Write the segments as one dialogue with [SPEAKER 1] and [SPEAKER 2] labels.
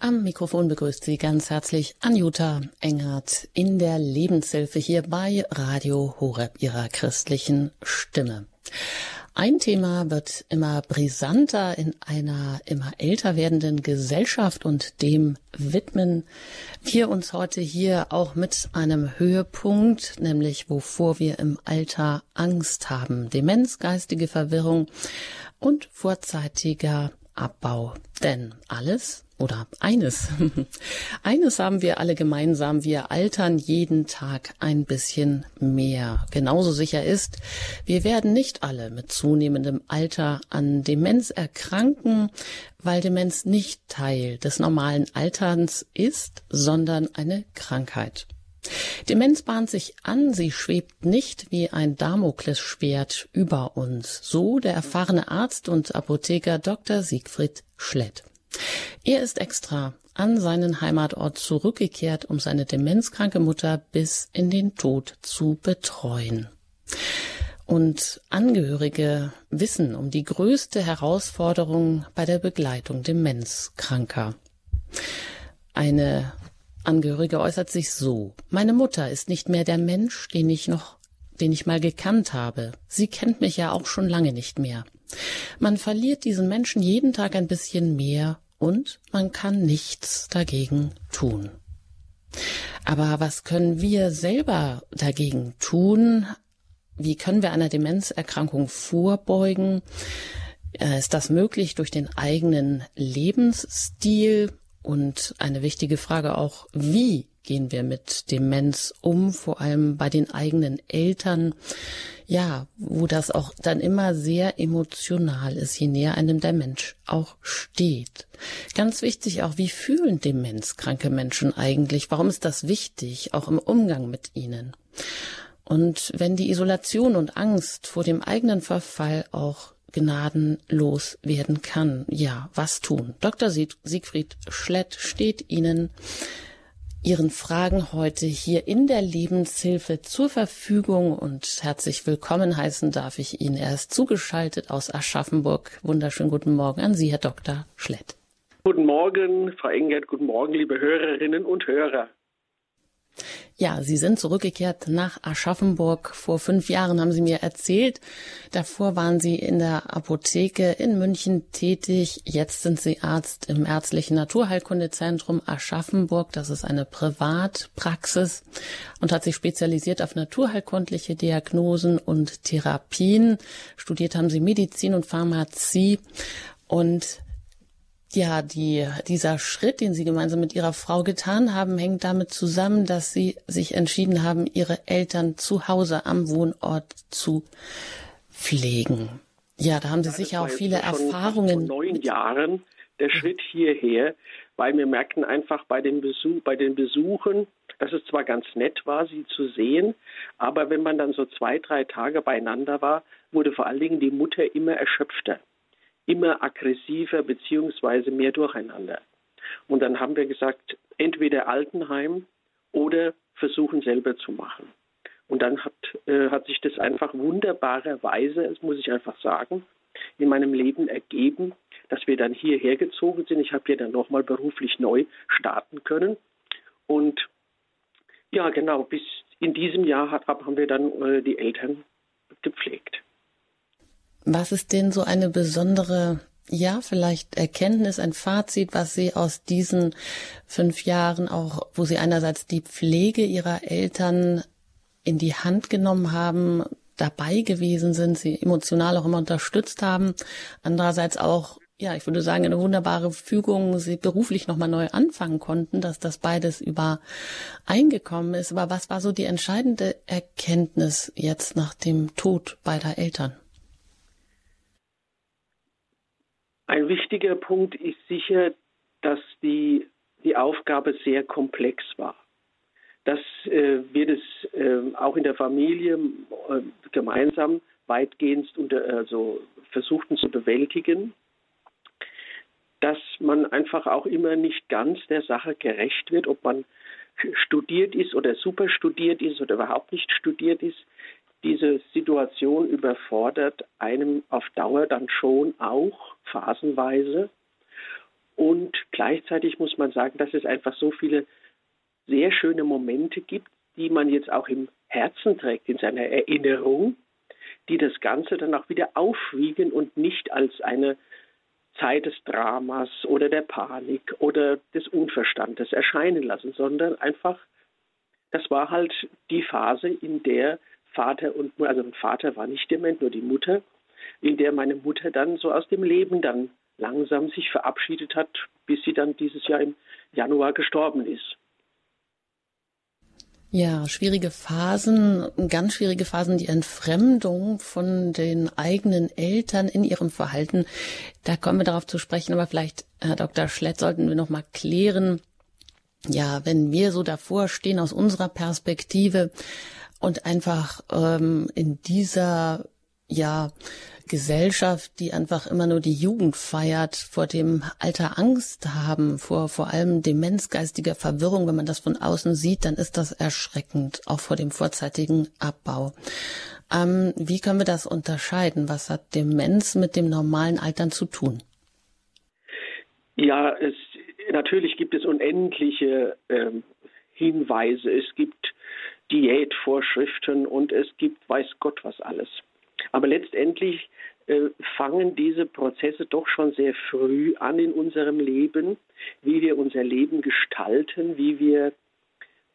[SPEAKER 1] Am Mikrofon begrüßt Sie ganz herzlich Anjuta Engert in der Lebenshilfe hier bei Radio Horeb, Ihrer christlichen Stimme. Ein Thema wird immer brisanter in einer immer älter werdenden Gesellschaft und dem widmen wir uns heute hier auch mit einem Höhepunkt, nämlich wovor wir im Alter Angst haben. Demenz, geistige Verwirrung und vorzeitiger Abbau. Denn alles oder eines, eines haben wir alle gemeinsam, wir altern jeden Tag ein bisschen mehr. Genauso sicher ist, wir werden nicht alle mit zunehmendem Alter an Demenz erkranken, weil Demenz nicht Teil des normalen Alterns ist, sondern eine Krankheit. Demenz bahnt sich an, sie schwebt nicht wie ein Damoklesschwert über uns, so der erfahrene Arzt und Apotheker Dr. Siegfried Schlett. Er ist extra an seinen Heimatort zurückgekehrt, um seine demenzkranke Mutter bis in den Tod zu betreuen. Und Angehörige wissen um die größte Herausforderung bei der Begleitung Demenzkranker. Eine Angehörige äußert sich so. Meine Mutter ist nicht mehr der Mensch, den ich noch, den ich mal gekannt habe. Sie kennt mich ja auch schon lange nicht mehr. Man verliert diesen Menschen jeden Tag ein bisschen mehr und man kann nichts dagegen tun. Aber was können wir selber dagegen tun? Wie können wir einer Demenzerkrankung vorbeugen? Äh, ist das möglich durch den eigenen Lebensstil? Und eine wichtige Frage auch, wie gehen wir mit Demenz um, vor allem bei den eigenen Eltern, ja, wo das auch dann immer sehr emotional ist, je näher einem der Mensch auch steht. Ganz wichtig auch, wie fühlen demenzkranke Menschen eigentlich? Warum ist das wichtig, auch im Umgang mit ihnen? Und wenn die Isolation und Angst vor dem eigenen Verfall auch gnadenlos werden kann. Ja, was tun? Dr. Siegfried Schlett steht Ihnen Ihren Fragen heute hier in der Lebenshilfe zur Verfügung und herzlich willkommen heißen darf ich Ihnen. Er ist zugeschaltet aus Aschaffenburg. Wunderschönen guten Morgen an Sie, Herr Dr. Schlett.
[SPEAKER 2] Guten Morgen, Frau Engert, guten Morgen, liebe Hörerinnen und Hörer.
[SPEAKER 1] Ja, Sie sind zurückgekehrt nach Aschaffenburg. Vor fünf Jahren haben Sie mir erzählt. Davor waren Sie in der Apotheke in München tätig. Jetzt sind Sie Arzt im ärztlichen Naturheilkundezentrum Aschaffenburg. Das ist eine Privatpraxis und hat sich spezialisiert auf naturheilkundliche Diagnosen und Therapien. Studiert haben Sie Medizin und Pharmazie und ja, die, dieser Schritt, den Sie gemeinsam mit Ihrer Frau getan haben, hängt damit zusammen, dass Sie sich entschieden haben, Ihre Eltern zu Hause am Wohnort zu pflegen. Ja, da haben Sie ja, sicher auch viele Erfahrungen.
[SPEAKER 2] Vor neun Jahren der Schritt hierher, weil wir merkten einfach bei den, Besuch, bei den Besuchen, dass es zwar ganz nett war, sie zu sehen, aber wenn man dann so zwei, drei Tage beieinander war, wurde vor allen Dingen die Mutter immer erschöpfter immer aggressiver beziehungsweise mehr durcheinander. Und dann haben wir gesagt, entweder Altenheim oder versuchen selber zu machen. Und dann hat, äh, hat sich das einfach wunderbarerweise, das muss ich einfach sagen, in meinem Leben ergeben, dass wir dann hierher gezogen sind. Ich habe hier dann nochmal beruflich neu starten können. Und ja, genau, bis in diesem Jahr hat, haben wir dann äh, die Eltern gepflegt.
[SPEAKER 1] Was ist denn so eine besondere, ja, vielleicht Erkenntnis, ein Fazit, was Sie aus diesen fünf Jahren auch, wo Sie einerseits die Pflege Ihrer Eltern in die Hand genommen haben, dabei gewesen sind, sie emotional auch immer unterstützt haben, andererseits auch ja, ich würde sagen, eine wunderbare Fügung, sie beruflich nochmal neu anfangen konnten, dass das beides übereingekommen ist. Aber was war so die entscheidende Erkenntnis jetzt nach dem Tod beider Eltern?
[SPEAKER 2] Ein wichtiger Punkt ist sicher, dass die, die Aufgabe sehr komplex war. Dass äh, wir das äh, auch in der Familie äh, gemeinsam weitgehend unter, also versuchten zu bewältigen, dass man einfach auch immer nicht ganz der Sache gerecht wird, ob man studiert ist oder super studiert ist oder überhaupt nicht studiert ist. Diese Situation überfordert einem auf Dauer dann schon auch phasenweise. Und gleichzeitig muss man sagen, dass es einfach so viele sehr schöne Momente gibt, die man jetzt auch im Herzen trägt, in seiner Erinnerung, die das Ganze dann auch wieder aufwiegen und nicht als eine Zeit des Dramas oder der Panik oder des Unverstandes erscheinen lassen, sondern einfach, das war halt die Phase, in der Vater und also Vater war nicht dement, nur die Mutter, in der meine Mutter dann so aus dem Leben dann langsam sich verabschiedet hat, bis sie dann dieses Jahr im Januar gestorben ist.
[SPEAKER 1] Ja, schwierige Phasen, ganz schwierige Phasen, die Entfremdung von den eigenen Eltern in ihrem Verhalten. Da kommen wir darauf zu sprechen, aber vielleicht, Herr Dr. Schlett, sollten wir noch mal klären. Ja, wenn wir so davor stehen aus unserer Perspektive und einfach ähm, in dieser ja Gesellschaft, die einfach immer nur die Jugend feiert, vor dem Alter Angst haben, vor vor allem demenzgeistiger Verwirrung, wenn man das von außen sieht, dann ist das erschreckend, auch vor dem vorzeitigen Abbau. Ähm, wie können wir das unterscheiden? Was hat Demenz mit dem normalen Altern zu tun?
[SPEAKER 2] Ja, es, natürlich gibt es unendliche ähm, Hinweise. Es gibt Diätvorschriften und es gibt weiß Gott was alles. Aber letztendlich äh, fangen diese Prozesse doch schon sehr früh an in unserem Leben, wie wir unser Leben gestalten, wie wir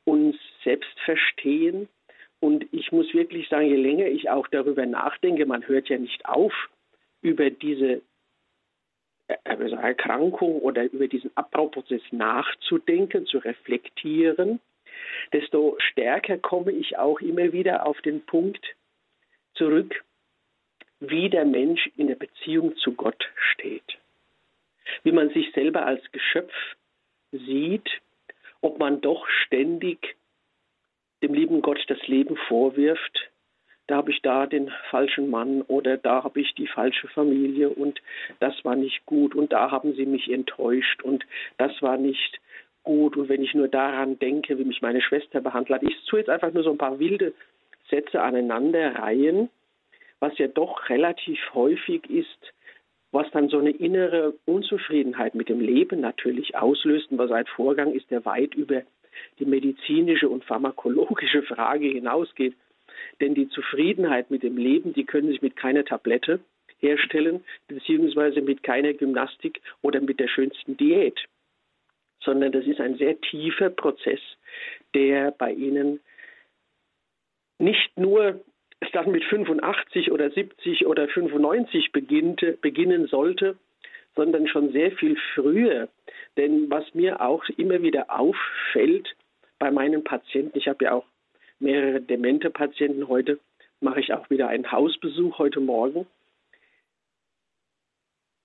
[SPEAKER 2] uns selbst verstehen. Und ich muss wirklich sagen, je länger ich auch darüber nachdenke, man hört ja nicht auf, über diese äh, also Erkrankung oder über diesen Abbauprozess nachzudenken, zu reflektieren, desto stärker komme ich auch immer wieder auf den Punkt zurück, wie der Mensch in der Beziehung zu Gott steht. Wie man sich selber als Geschöpf sieht, ob man doch ständig dem lieben Gott das Leben vorwirft, da habe ich da den falschen Mann oder da habe ich die falsche Familie und das war nicht gut und da haben sie mich enttäuscht und das war nicht gut und wenn ich nur daran denke, wie mich meine Schwester behandelt hat, ich tue jetzt einfach nur so ein paar wilde Sätze aneinander reihen, was ja doch relativ häufig ist, was dann so eine innere Unzufriedenheit mit dem Leben natürlich auslöst. Und was ein Vorgang ist, der weit über die medizinische und pharmakologische Frage hinausgeht. Denn die Zufriedenheit mit dem Leben, die können sich mit keiner Tablette herstellen, beziehungsweise mit keiner Gymnastik oder mit der schönsten Diät. Sondern das ist ein sehr tiefer Prozess, der bei Ihnen nicht nur dann mit 85 oder 70 oder 95 beginnte, beginnen sollte, sondern schon sehr viel früher. Denn was mir auch immer wieder auffällt bei meinen Patienten, ich habe ja auch mehrere demente Patienten heute, mache ich auch wieder einen Hausbesuch heute Morgen.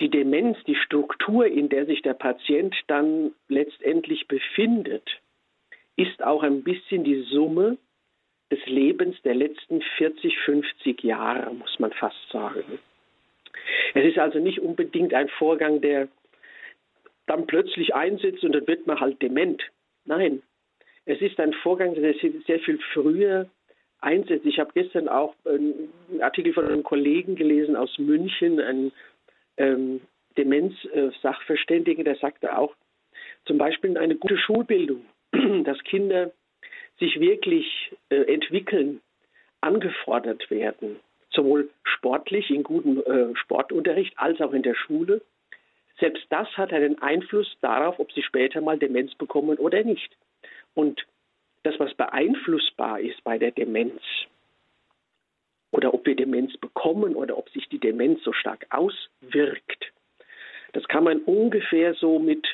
[SPEAKER 2] Die Demenz, die Struktur, in der sich der Patient dann letztendlich befindet, ist auch ein bisschen die Summe des Lebens der letzten 40, 50 Jahre, muss man fast sagen. Es ist also nicht unbedingt ein Vorgang, der dann plötzlich einsetzt und dann wird man halt dement. Nein, es ist ein Vorgang, der sehr viel früher einsetzt. Ich habe gestern auch einen Artikel von einem Kollegen gelesen aus München, ein ähm, Demenz-Sachverständigen, der sagte auch, zum Beispiel eine gute Schulbildung, dass Kinder sich wirklich äh, entwickeln, angefordert werden, sowohl sportlich in gutem äh, Sportunterricht als auch in der Schule. Selbst das hat einen Einfluss darauf, ob sie später mal Demenz bekommen oder nicht. Und das, was beeinflussbar ist bei der Demenz, oder ob wir Demenz bekommen oder ob sich die Demenz so stark auswirkt, das kann man ungefähr so mit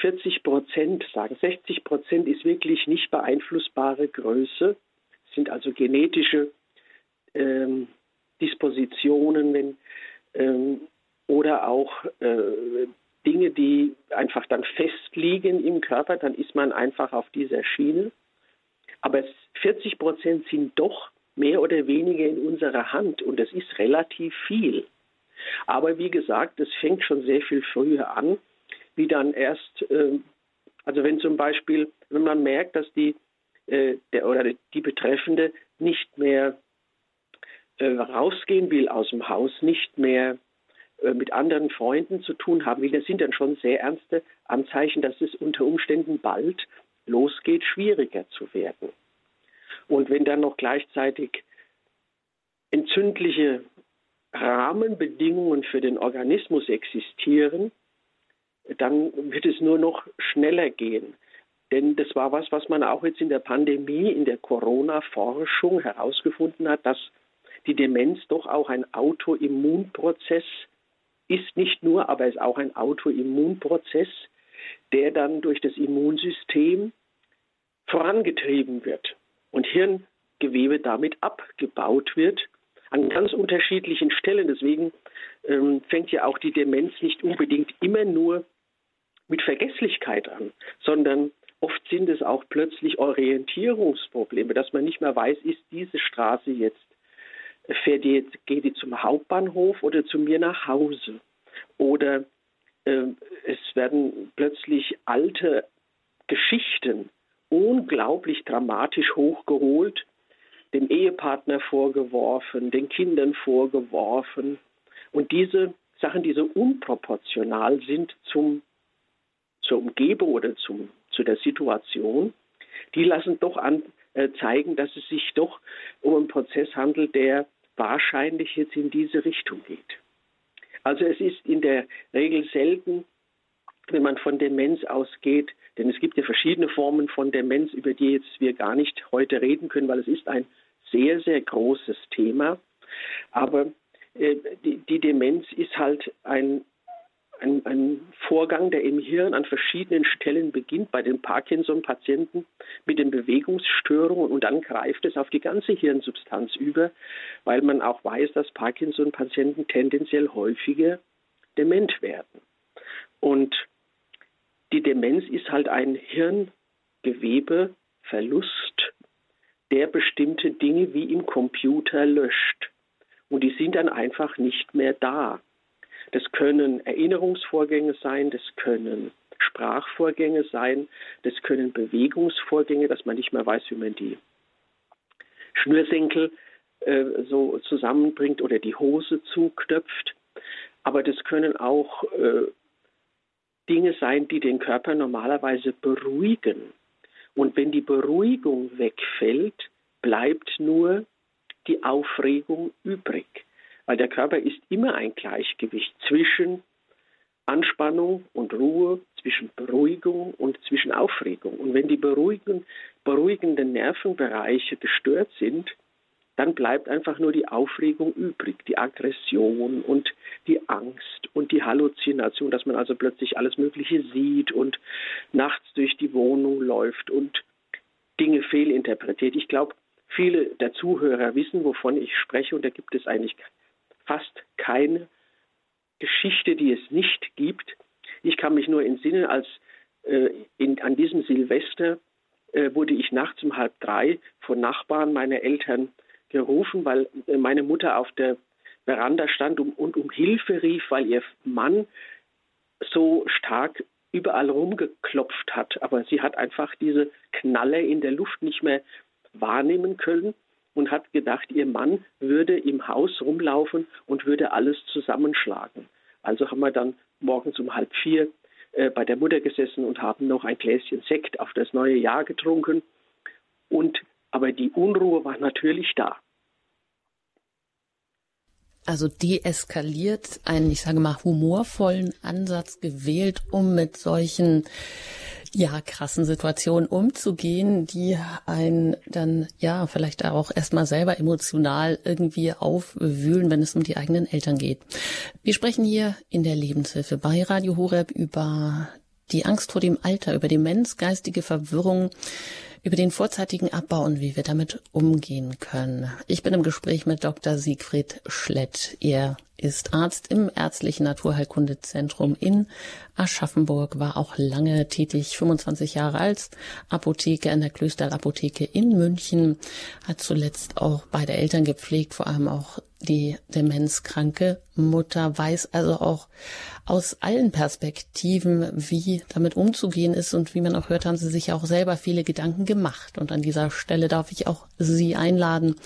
[SPEAKER 2] 40 Prozent sagen. 60 Prozent ist wirklich nicht beeinflussbare Größe, sind also genetische ähm, Dispositionen wenn, ähm, oder auch äh, Dinge, die einfach dann festliegen im Körper, dann ist man einfach auf dieser Schiene. Aber 40 Prozent sind doch mehr oder weniger in unserer Hand und das ist relativ viel. Aber wie gesagt, es fängt schon sehr viel früher an wie dann erst, äh, also wenn zum Beispiel, wenn man merkt, dass die äh, der oder die Betreffende nicht mehr äh, rausgehen will aus dem Haus, nicht mehr äh, mit anderen Freunden zu tun haben will, das sind dann schon sehr ernste Anzeichen, dass es unter Umständen bald losgeht, schwieriger zu werden. Und wenn dann noch gleichzeitig entzündliche Rahmenbedingungen für den Organismus existieren, dann wird es nur noch schneller gehen. Denn das war was, was man auch jetzt in der Pandemie, in der Corona-Forschung herausgefunden hat, dass die Demenz doch auch ein Autoimmunprozess ist, nicht nur, aber ist auch ein Autoimmunprozess, der dann durch das Immunsystem vorangetrieben wird und Hirngewebe damit abgebaut wird an ganz unterschiedlichen Stellen. Deswegen ähm, fängt ja auch die Demenz nicht unbedingt immer nur mit Vergesslichkeit an, sondern oft sind es auch plötzlich Orientierungsprobleme, dass man nicht mehr weiß, ist diese Straße jetzt, fährt die jetzt, geht die zum Hauptbahnhof oder zu mir nach Hause? Oder äh, es werden plötzlich alte Geschichten unglaublich dramatisch hochgeholt, dem Ehepartner vorgeworfen, den Kindern vorgeworfen. Und diese Sachen, die so unproportional sind zum, zur Umgebung oder zum, zu der Situation, die lassen doch an, äh, zeigen, dass es sich doch um einen Prozess handelt, der wahrscheinlich jetzt in diese Richtung geht. Also es ist in der Regel selten, wenn man von Demenz ausgeht, denn es gibt ja verschiedene Formen von Demenz, über die jetzt wir gar nicht heute reden können, weil es ist ein sehr, sehr großes Thema. Aber äh, die, die, Demenz ist halt ein, ein, ein, Vorgang, der im Hirn an verschiedenen Stellen beginnt, bei den Parkinson-Patienten mit den Bewegungsstörungen und dann greift es auf die ganze Hirnsubstanz über, weil man auch weiß, dass Parkinson-Patienten tendenziell häufiger dement werden. Und die Demenz ist halt ein Hirngewebeverlust, der bestimmte Dinge wie im Computer löscht. Und die sind dann einfach nicht mehr da. Das können Erinnerungsvorgänge sein, das können Sprachvorgänge sein, das können Bewegungsvorgänge, dass man nicht mehr weiß, wie man die Schnürsenkel äh, so zusammenbringt oder die Hose zuknöpft. Aber das können auch äh, Dinge sein, die den Körper normalerweise beruhigen. Und wenn die Beruhigung wegfällt, bleibt nur die Aufregung übrig. Weil der Körper ist immer ein Gleichgewicht zwischen Anspannung und Ruhe, zwischen Beruhigung und zwischen Aufregung. Und wenn die beruhigenden Nervenbereiche gestört sind, dann bleibt einfach nur die Aufregung übrig, die Aggression und die Angst und die Halluzination, dass man also plötzlich alles Mögliche sieht und nachts durch die Wohnung läuft und Dinge fehlinterpretiert. Ich glaube, viele der Zuhörer wissen, wovon ich spreche und da gibt es eigentlich fast keine Geschichte, die es nicht gibt. Ich kann mich nur entsinnen, als äh, in, an diesem Silvester äh, wurde ich nachts um halb drei von Nachbarn meiner Eltern gerufen, weil äh, meine Mutter auf der Veranda stand und, um Hilfe rief, weil ihr Mann so stark überall rumgeklopft hat. Aber sie hat einfach diese Knalle in der Luft nicht mehr wahrnehmen können und hat gedacht, ihr Mann würde im Haus rumlaufen und würde alles zusammenschlagen. Also haben wir dann morgens um halb vier äh, bei der Mutter gesessen und haben noch ein Gläschen Sekt auf das neue Jahr getrunken. Und aber die Unruhe war natürlich da.
[SPEAKER 1] Also deeskaliert, einen, ich sage mal, humorvollen Ansatz gewählt, um mit solchen ja, krassen Situationen umzugehen, die einen dann ja vielleicht auch erstmal selber emotional irgendwie aufwühlen, wenn es um die eigenen Eltern geht. Wir sprechen hier in der Lebenshilfe bei Radio Horeb über die Angst vor dem Alter, über Demenz, geistige Verwirrung, über den vorzeitigen Abbau und wie wir damit umgehen können. Ich bin im Gespräch mit Dr. Siegfried Schlett. Er ist Arzt im Ärztlichen Naturheilkundezentrum in Aschaffenburg, war auch lange tätig, 25 Jahre als Apotheker in der Klösterapotheke in München, hat zuletzt auch beide Eltern gepflegt, vor allem auch die demenzkranke Mutter, weiß also auch aus allen Perspektiven, wie damit umzugehen ist. Und wie man auch hört, haben Sie sich auch selber viele Gedanken gemacht. Und an dieser Stelle darf ich auch Sie einladen,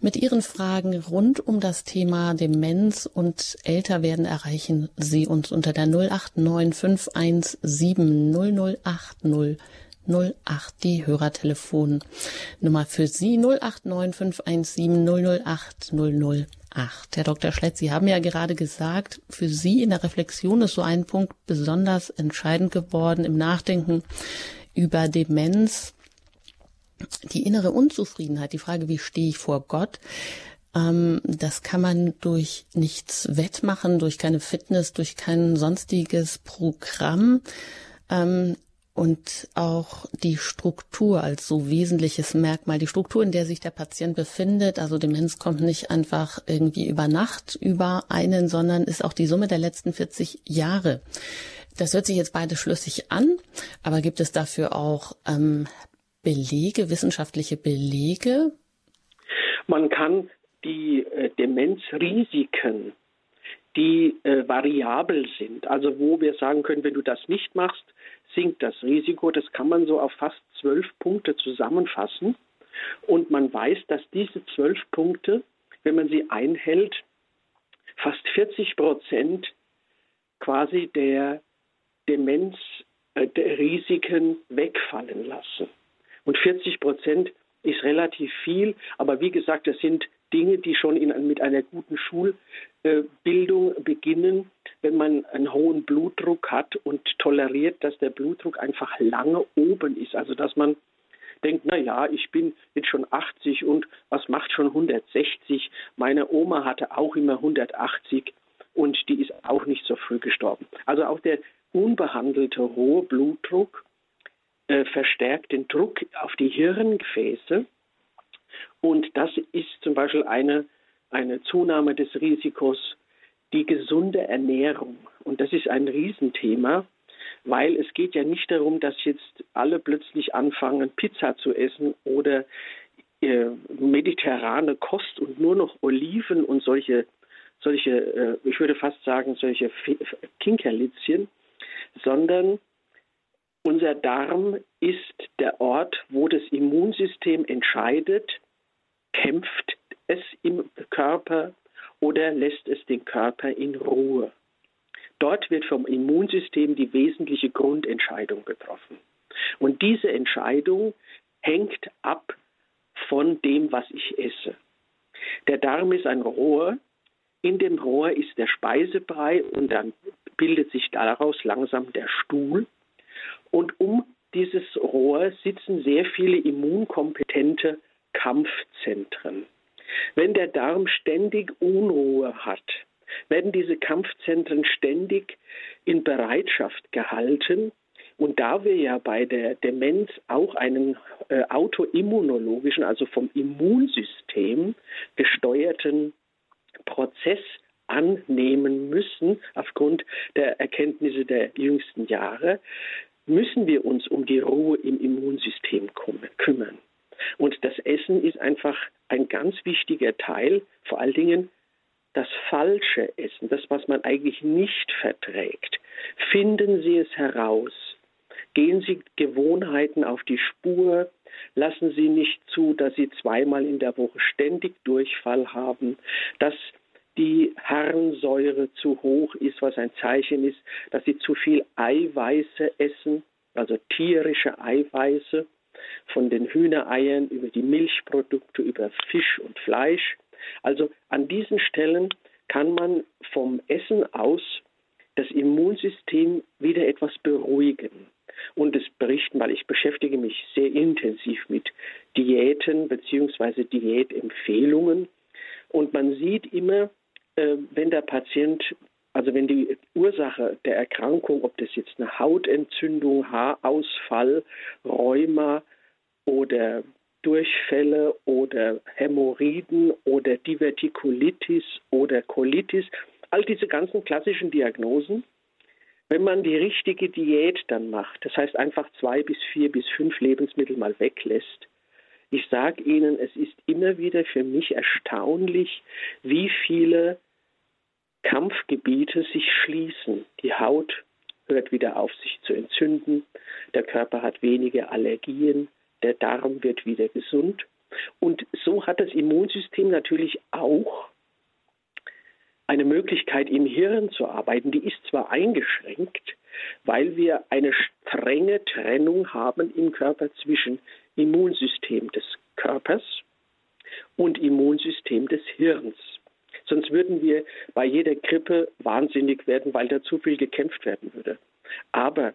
[SPEAKER 1] mit Ihren Fragen rund um das Thema Demenz und Älterwerden erreichen Sie uns unter der 089 080 08, die Hörertelefonnummer für Sie 089 517 008 008. Herr Dr. Schlett, Sie haben ja gerade gesagt, für Sie in der Reflexion ist so ein Punkt besonders entscheidend geworden im Nachdenken über Demenz. Die innere Unzufriedenheit, die Frage, wie stehe ich vor Gott? Ähm, das kann man durch nichts wettmachen, durch keine Fitness, durch kein sonstiges Programm. Ähm, und auch die Struktur als so wesentliches Merkmal, die Struktur, in der sich der Patient befindet. Also Demenz kommt nicht einfach irgendwie über Nacht über einen, sondern ist auch die Summe der letzten 40 Jahre. Das hört sich jetzt beide schlüssig an, aber gibt es dafür auch ähm, Belege, wissenschaftliche Belege?
[SPEAKER 2] Man kann die äh, Demenzrisiken, die äh, variabel sind, also wo wir sagen können, wenn du das nicht machst, sinkt das Risiko. Das kann man so auf fast zwölf Punkte zusammenfassen. Und man weiß, dass diese zwölf Punkte, wenn man sie einhält, fast 40 Prozent quasi der Demenz, äh, der Risiken wegfallen lassen. Und 40 Prozent ist relativ viel, aber wie gesagt, das sind Dinge, die schon in, mit einer guten Schulbildung beginnen, wenn man einen hohen Blutdruck hat und toleriert, dass der Blutdruck einfach lange oben ist. Also dass man denkt, na ja, ich bin jetzt schon 80 und was macht schon 160? Meine Oma hatte auch immer 180 und die ist auch nicht so früh gestorben. Also auch der unbehandelte hohe Blutdruck äh, verstärkt den Druck auf die Hirngefäße und das ist zum Beispiel eine, eine Zunahme des Risikos, die gesunde Ernährung. Und das ist ein Riesenthema, weil es geht ja nicht darum, dass jetzt alle plötzlich anfangen, Pizza zu essen oder äh, mediterrane Kost und nur noch Oliven und solche, solche äh, ich würde fast sagen, solche Kinkerlitzchen, sondern unser Darm ist der Ort, wo das Immunsystem entscheidet, kämpft es im Körper oder lässt es den Körper in Ruhe. Dort wird vom Immunsystem die wesentliche Grundentscheidung getroffen. Und diese Entscheidung hängt ab von dem, was ich esse. Der Darm ist ein Rohr. In dem Rohr ist der Speisebrei und dann bildet sich daraus langsam der Stuhl. Und um dieses Rohr sitzen sehr viele immunkompetente Kampfzentren. Wenn der Darm ständig Unruhe hat, werden diese Kampfzentren ständig in Bereitschaft gehalten. Und da wir ja bei der Demenz auch einen äh, autoimmunologischen, also vom Immunsystem gesteuerten Prozess annehmen müssen, aufgrund der Erkenntnisse der jüngsten Jahre, müssen wir uns um die Ruhe im Immunsystem kümmern. Und das Essen ist einfach ein ganz wichtiger Teil, vor allen Dingen das falsche Essen, das, was man eigentlich nicht verträgt. Finden Sie es heraus. Gehen Sie Gewohnheiten auf die Spur. Lassen Sie nicht zu, dass Sie zweimal in der Woche ständig Durchfall haben, dass die Harnsäure zu hoch ist, was ein Zeichen ist, dass Sie zu viel Eiweiße essen, also tierische Eiweiße von den Hühnereiern über die Milchprodukte, über Fisch und Fleisch. Also an diesen Stellen kann man vom Essen aus das Immunsystem wieder etwas beruhigen. Und es berichten, weil ich beschäftige mich sehr intensiv mit Diäten bzw. Diätempfehlungen. Und man sieht immer, äh, wenn der Patient, also wenn die Ursache der Erkrankung, ob das jetzt eine Hautentzündung, Haarausfall, Rheuma, oder Durchfälle oder Hämorrhoiden oder Divertikulitis oder Colitis, all diese ganzen klassischen Diagnosen, wenn man die richtige Diät dann macht, das heißt einfach zwei bis vier bis fünf Lebensmittel mal weglässt, Ich sage Ihnen, es ist immer wieder für mich erstaunlich, wie viele Kampfgebiete sich schließen. Die Haut hört wieder auf, sich zu entzünden, der Körper hat weniger Allergien, der Darm wird wieder gesund. Und so hat das Immunsystem natürlich auch eine Möglichkeit im Hirn zu arbeiten. Die ist zwar eingeschränkt, weil wir eine strenge Trennung haben im Körper zwischen Immunsystem des Körpers und Immunsystem des Hirns. Sonst würden wir bei jeder Grippe wahnsinnig werden, weil da zu viel gekämpft werden würde. Aber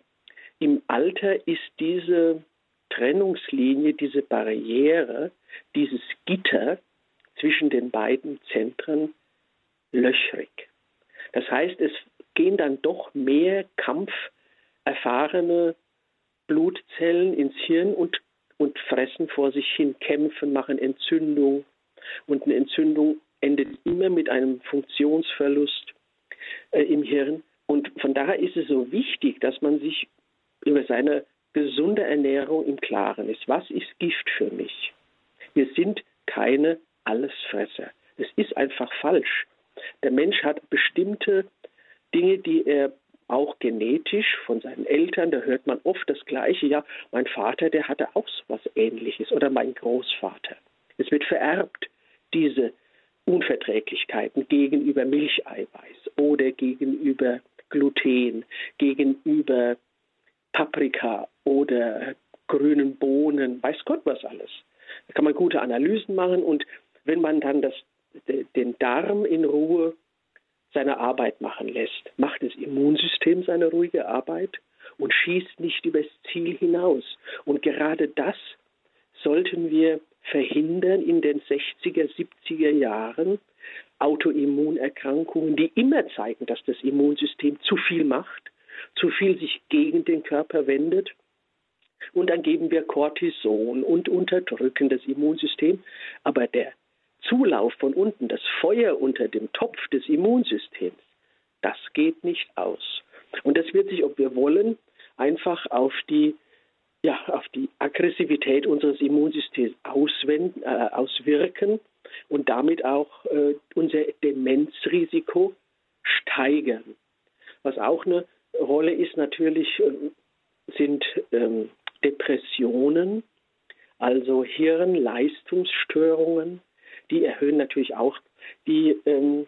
[SPEAKER 2] im Alter ist diese Trennungslinie, diese Barriere, dieses Gitter zwischen den beiden Zentren löchrig. Das heißt, es gehen dann doch mehr kampferfahrene Blutzellen ins Hirn und, und fressen vor sich hin, kämpfen, machen Entzündung. Und eine Entzündung endet immer mit einem Funktionsverlust äh, im Hirn. Und von daher ist es so wichtig, dass man sich über seine gesunde Ernährung im Klaren ist. Was ist Gift für mich? Wir sind keine Allesfresser. Es ist einfach falsch. Der Mensch hat bestimmte Dinge, die er auch genetisch von seinen Eltern, da hört man oft das Gleiche. Ja, mein Vater, der hatte auch so was Ähnliches oder mein Großvater. Es wird vererbt, diese Unverträglichkeiten gegenüber Milcheiweiß oder gegenüber Gluten, gegenüber Paprika oder grünen Bohnen, weiß Gott was alles. Da kann man gute Analysen machen und wenn man dann das, den Darm in Ruhe seine Arbeit machen lässt, macht das Immunsystem seine ruhige Arbeit und schießt nicht übers Ziel hinaus. Und gerade das sollten wir verhindern in den 60er, 70er Jahren. Autoimmunerkrankungen, die immer zeigen, dass das Immunsystem zu viel macht, zu viel sich gegen den Körper wendet. Und dann geben wir Cortison und unterdrücken das Immunsystem. Aber der Zulauf von unten, das Feuer unter dem Topf des Immunsystems, das geht nicht aus. Und das wird sich, ob wir wollen, einfach auf die, ja, auf die Aggressivität unseres Immunsystems auswenden, äh, auswirken und damit auch äh, unser Demenzrisiko steigern. Was auch eine Rolle ist natürlich, äh, sind ähm, Depressionen, also Hirnleistungsstörungen, die erhöhen natürlich auch die ähm,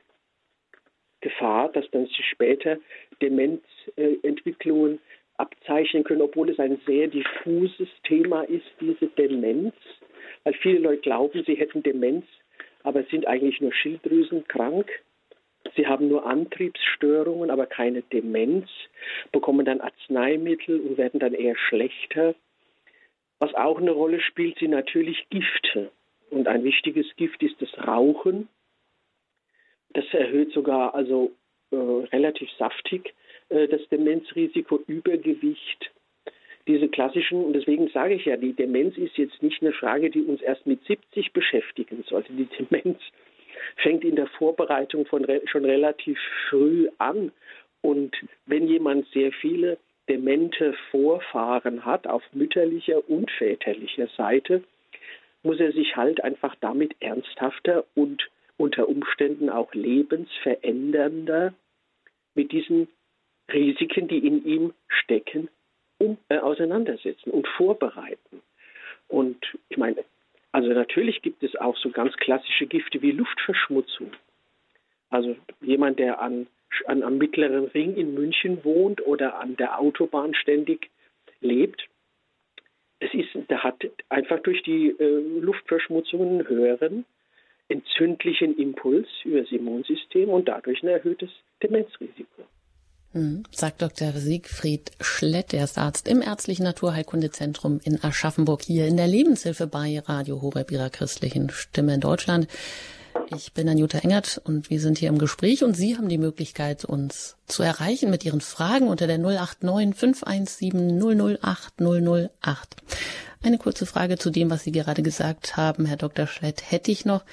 [SPEAKER 2] Gefahr, dass dann sich später Demenzentwicklungen abzeichnen können, obwohl es ein sehr diffuses Thema ist, diese Demenz, weil viele Leute glauben, sie hätten Demenz, aber sind eigentlich nur schilddrüsenkrank. Sie haben nur Antriebsstörungen, aber keine Demenz, bekommen dann Arzneimittel und werden dann eher schlechter. Was auch eine Rolle spielt, sind natürlich Gifte. Und ein wichtiges Gift ist das Rauchen. Das erhöht sogar also äh, relativ saftig äh, das Demenzrisiko, Übergewicht, diese klassischen, und deswegen sage ich ja, die Demenz ist jetzt nicht eine Frage, die uns erst mit 70 beschäftigen sollte. Die Demenz fängt in der Vorbereitung von re schon relativ früh an. Und wenn jemand sehr viele demente Vorfahren hat, auf mütterlicher und väterlicher Seite, muss er sich halt einfach damit ernsthafter und unter Umständen auch lebensverändernder mit diesen Risiken, die in ihm stecken, um, äh, auseinandersetzen und vorbereiten. Und ich meine, also natürlich gibt es auch so ganz klassische Gifte wie Luftverschmutzung. Also jemand, der an, an, am mittleren Ring in München wohnt oder an der Autobahn ständig lebt, es ist, der hat einfach durch die äh, Luftverschmutzung einen höheren entzündlichen Impuls über das Immunsystem und dadurch ein erhöhtes Demenzrisiko.
[SPEAKER 1] Hm, sagt Dr. Siegfried Schlett, er ist Arzt im Ärztlichen Naturheilkundezentrum in Aschaffenburg hier in der Lebenshilfe bei Radio Horeb ihrer christlichen Stimme in Deutschland. Ich bin Anjuta Engert und wir sind hier im Gespräch und Sie haben die Möglichkeit, uns zu erreichen mit Ihren Fragen unter der 089 517 008 008. Eine kurze Frage zu dem, was Sie gerade gesagt haben, Herr Dr. Schlett, hätte ich noch.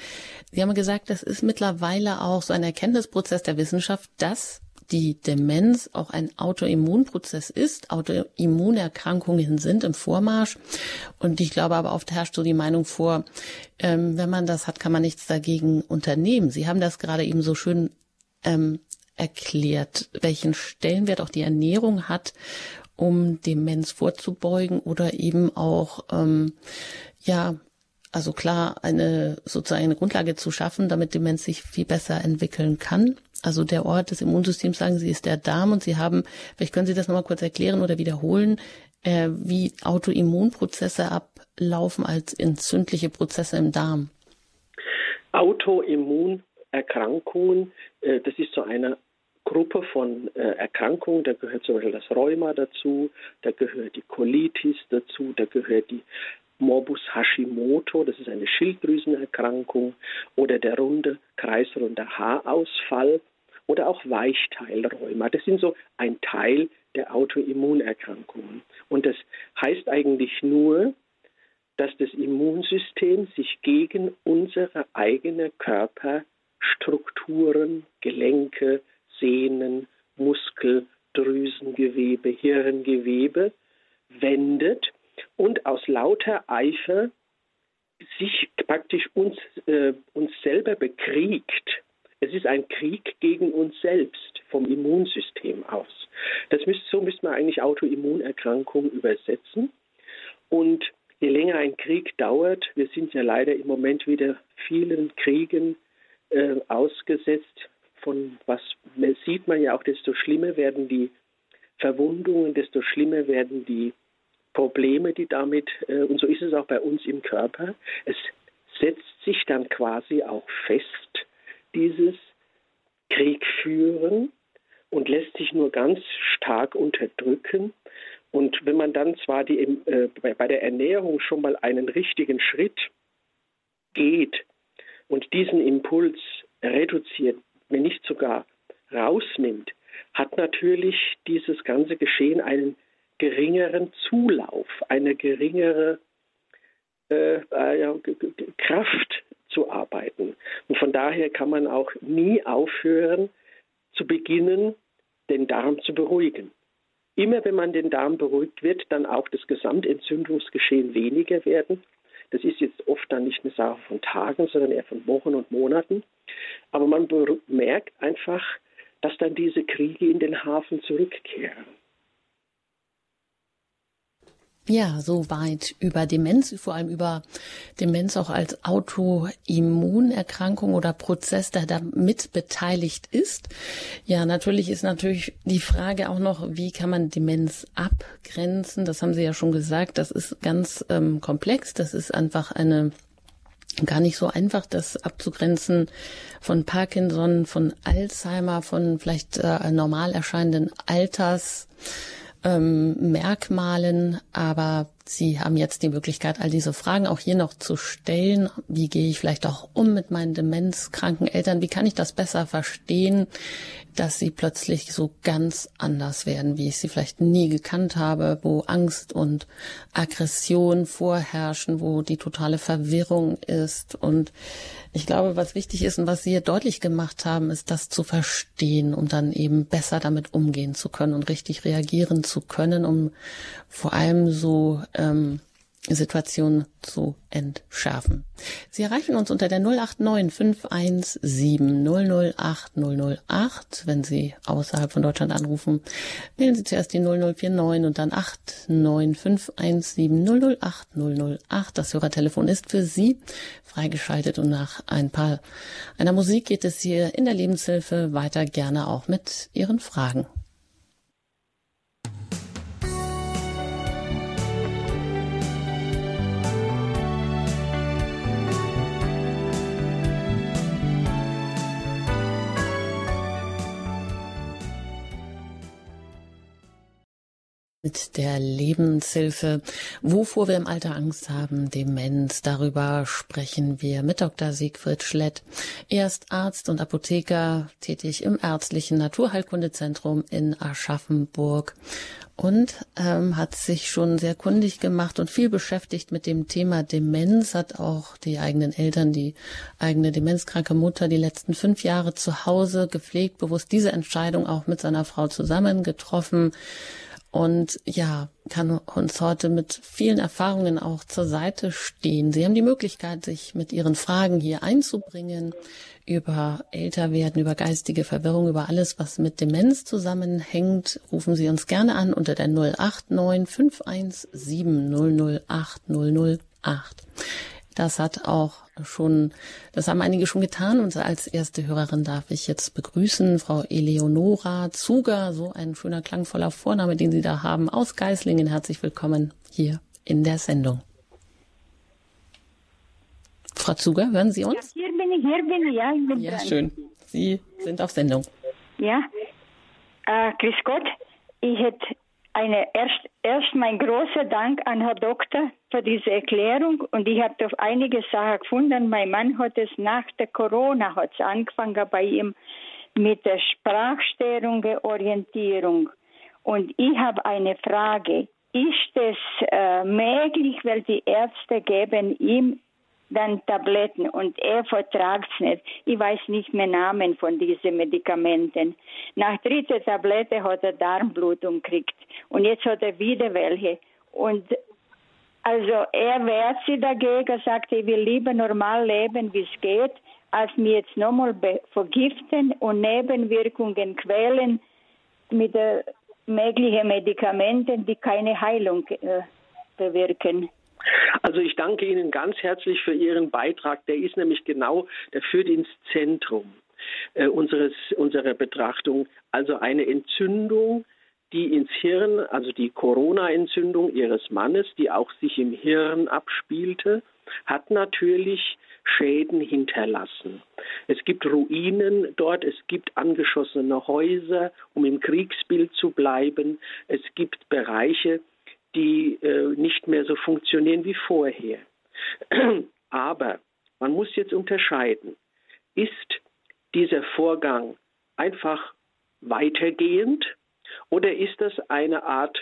[SPEAKER 1] Sie haben gesagt, das ist mittlerweile auch so ein Erkenntnisprozess der Wissenschaft, dass die Demenz auch ein Autoimmunprozess ist. Autoimmunerkrankungen sind im Vormarsch. Und ich glaube aber oft herrscht so die Meinung vor, ähm, wenn man das hat, kann man nichts dagegen unternehmen. Sie haben das gerade eben so schön ähm, erklärt, welchen Stellenwert auch die Ernährung hat, um Demenz vorzubeugen oder eben auch ähm, ja also klar eine sozusagen eine Grundlage zu schaffen, damit Demenz sich viel besser entwickeln kann. Also der Ort des Immunsystems, sagen Sie, ist der Darm und Sie haben, vielleicht können Sie das nochmal kurz erklären oder wiederholen, äh, wie Autoimmunprozesse ablaufen als entzündliche Prozesse im Darm.
[SPEAKER 2] Autoimmunerkrankungen, äh, das ist so eine Gruppe von äh, Erkrankungen, da gehört zum Beispiel das Rheuma dazu, da gehört die Colitis dazu, da gehört die Morbus Hashimoto, das ist eine Schilddrüsenerkrankung, oder der runde, kreisrunde Haarausfall oder auch Weichteilrheuma. Das sind so ein Teil der Autoimmunerkrankungen. Und das heißt eigentlich nur, dass das Immunsystem sich gegen unsere eigene Körperstrukturen, Gelenke, Sehnen, Muskel, Drüsengewebe, Hirngewebe wendet und aus lauter Eifer sich praktisch uns, äh, uns selber bekriegt. Es ist ein Krieg gegen uns selbst vom Immunsystem aus. Das müsst, so müsste man eigentlich Autoimmunerkrankungen übersetzen. Und je länger ein Krieg dauert, wir sind ja leider im Moment wieder vielen Kriegen äh, ausgesetzt, von was sieht man ja auch, desto schlimmer werden die Verwundungen, desto schlimmer werden die Probleme, die damit, äh, und so ist es auch bei uns im Körper, es setzt sich dann quasi auch fest, dieses Kriegführen und lässt sich nur ganz stark unterdrücken. Und wenn man dann zwar die, äh, bei der Ernährung schon mal einen richtigen Schritt geht und diesen Impuls reduziert, wenn nicht sogar rausnimmt, hat natürlich dieses ganze Geschehen einen geringeren Zulauf, eine geringere äh, äh Kraft zu arbeiten. Und von daher kann man auch nie aufhören, zu beginnen, den Darm zu beruhigen. Immer wenn man den Darm beruhigt, wird dann auch das Gesamtentzündungsgeschehen weniger werden. Das ist jetzt oft dann nicht eine Sache von Tagen, sondern eher von Wochen und Monaten. Aber man merkt einfach, dass dann diese Kriege in den Hafen zurückkehren.
[SPEAKER 1] Ja, so weit über Demenz, vor allem über Demenz auch als Autoimmunerkrankung oder Prozess, der da mit beteiligt ist. Ja, natürlich ist natürlich die Frage auch noch, wie kann man Demenz abgrenzen? Das haben Sie ja schon gesagt. Das ist ganz ähm, komplex. Das ist einfach eine gar nicht so einfach, das abzugrenzen von Parkinson, von Alzheimer, von vielleicht äh, normal erscheinenden Alters ähm, Merkmalen, aber Sie haben jetzt die Möglichkeit, all diese Fragen auch hier noch zu stellen. Wie gehe ich vielleicht auch um mit meinen demenzkranken Eltern? Wie kann ich das besser verstehen, dass sie plötzlich so ganz anders werden, wie ich sie vielleicht nie gekannt habe, wo Angst und Aggression vorherrschen, wo die totale Verwirrung ist und ich glaube, was wichtig ist und was Sie hier deutlich gemacht haben, ist das zu verstehen, um dann eben besser damit umgehen zu können und richtig reagieren zu können, um vor allem so ähm, Situation zu entschärfen. Sie erreichen uns unter der 089 517 008 008. Wenn Sie außerhalb von Deutschland anrufen, wählen Sie zuerst die 0049 und dann 89517 008 008. Das Hörertelefon ist für Sie freigeschaltet und nach ein paar einer Musik geht es hier in der Lebenshilfe weiter gerne auch mit Ihren Fragen. Der Lebenshilfe. Wovor wir im Alter Angst haben, Demenz, darüber sprechen wir mit Dr. Siegfried Schlett. Er ist Arzt und Apotheker, tätig im ärztlichen Naturheilkundezentrum in Aschaffenburg. und ähm, hat sich schon sehr kundig gemacht und viel beschäftigt mit dem Thema Demenz, hat auch die eigenen Eltern, die eigene demenzkranke Mutter die letzten fünf Jahre zu Hause gepflegt, bewusst diese Entscheidung auch mit seiner Frau zusammen getroffen und ja, kann uns heute mit vielen Erfahrungen auch zur Seite stehen. Sie haben die Möglichkeit, sich mit Ihren Fragen hier einzubringen über Älterwerden, über geistige Verwirrung, über alles, was mit Demenz zusammenhängt. Rufen Sie uns gerne an unter der 089 517 008 008. Das hat auch schon, das haben einige schon getan und als erste Hörerin darf ich jetzt begrüßen Frau Eleonora Zuger, so ein schöner klangvoller Vorname, den Sie da haben, aus Geislingen. Herzlich willkommen hier in der Sendung. Frau Zuger, hören Sie uns?
[SPEAKER 3] Ja, hier bin ich, hier bin ich, ja. Ich bin
[SPEAKER 1] ja,
[SPEAKER 3] dran.
[SPEAKER 1] schön. Sie sind auf Sendung.
[SPEAKER 3] Ja. Äh, grüß Gott. Ich hätte eine erst, erst mein großer Dank an Herr Doktor für diese Erklärung und ich habe einige Sachen gefunden. Mein Mann hat es nach der Corona hat es angefangen bei ihm mit der Sprachstörung Orientierung. Und ich habe eine Frage. Ist es äh, möglich, weil die Ärzte geben ihm dann Tabletten und er vertragt es nicht. Ich weiß nicht mehr Namen von diesen Medikamenten. Nach dritter Tablette hat er Darmblutung gekriegt und jetzt hat er wieder welche. Und also er wehrt sich dagegen, sagt, er will lieber normal leben, wie es geht, als mir jetzt nochmal vergiften und Nebenwirkungen quälen mit möglichen Medikamenten, die keine Heilung äh, bewirken.
[SPEAKER 2] Also ich danke Ihnen ganz herzlich für Ihren Beitrag. Der ist nämlich genau, der führt ins Zentrum äh, unseres, unserer Betrachtung. Also eine Entzündung, die ins Hirn, also die Corona-Entzündung Ihres Mannes, die auch sich im Hirn abspielte, hat natürlich Schäden hinterlassen. Es gibt Ruinen dort, es gibt angeschossene Häuser, um im Kriegsbild zu bleiben. Es gibt Bereiche, die äh, nicht mehr so funktionieren wie vorher. Aber man muss jetzt unterscheiden, ist dieser Vorgang einfach weitergehend oder ist das eine Art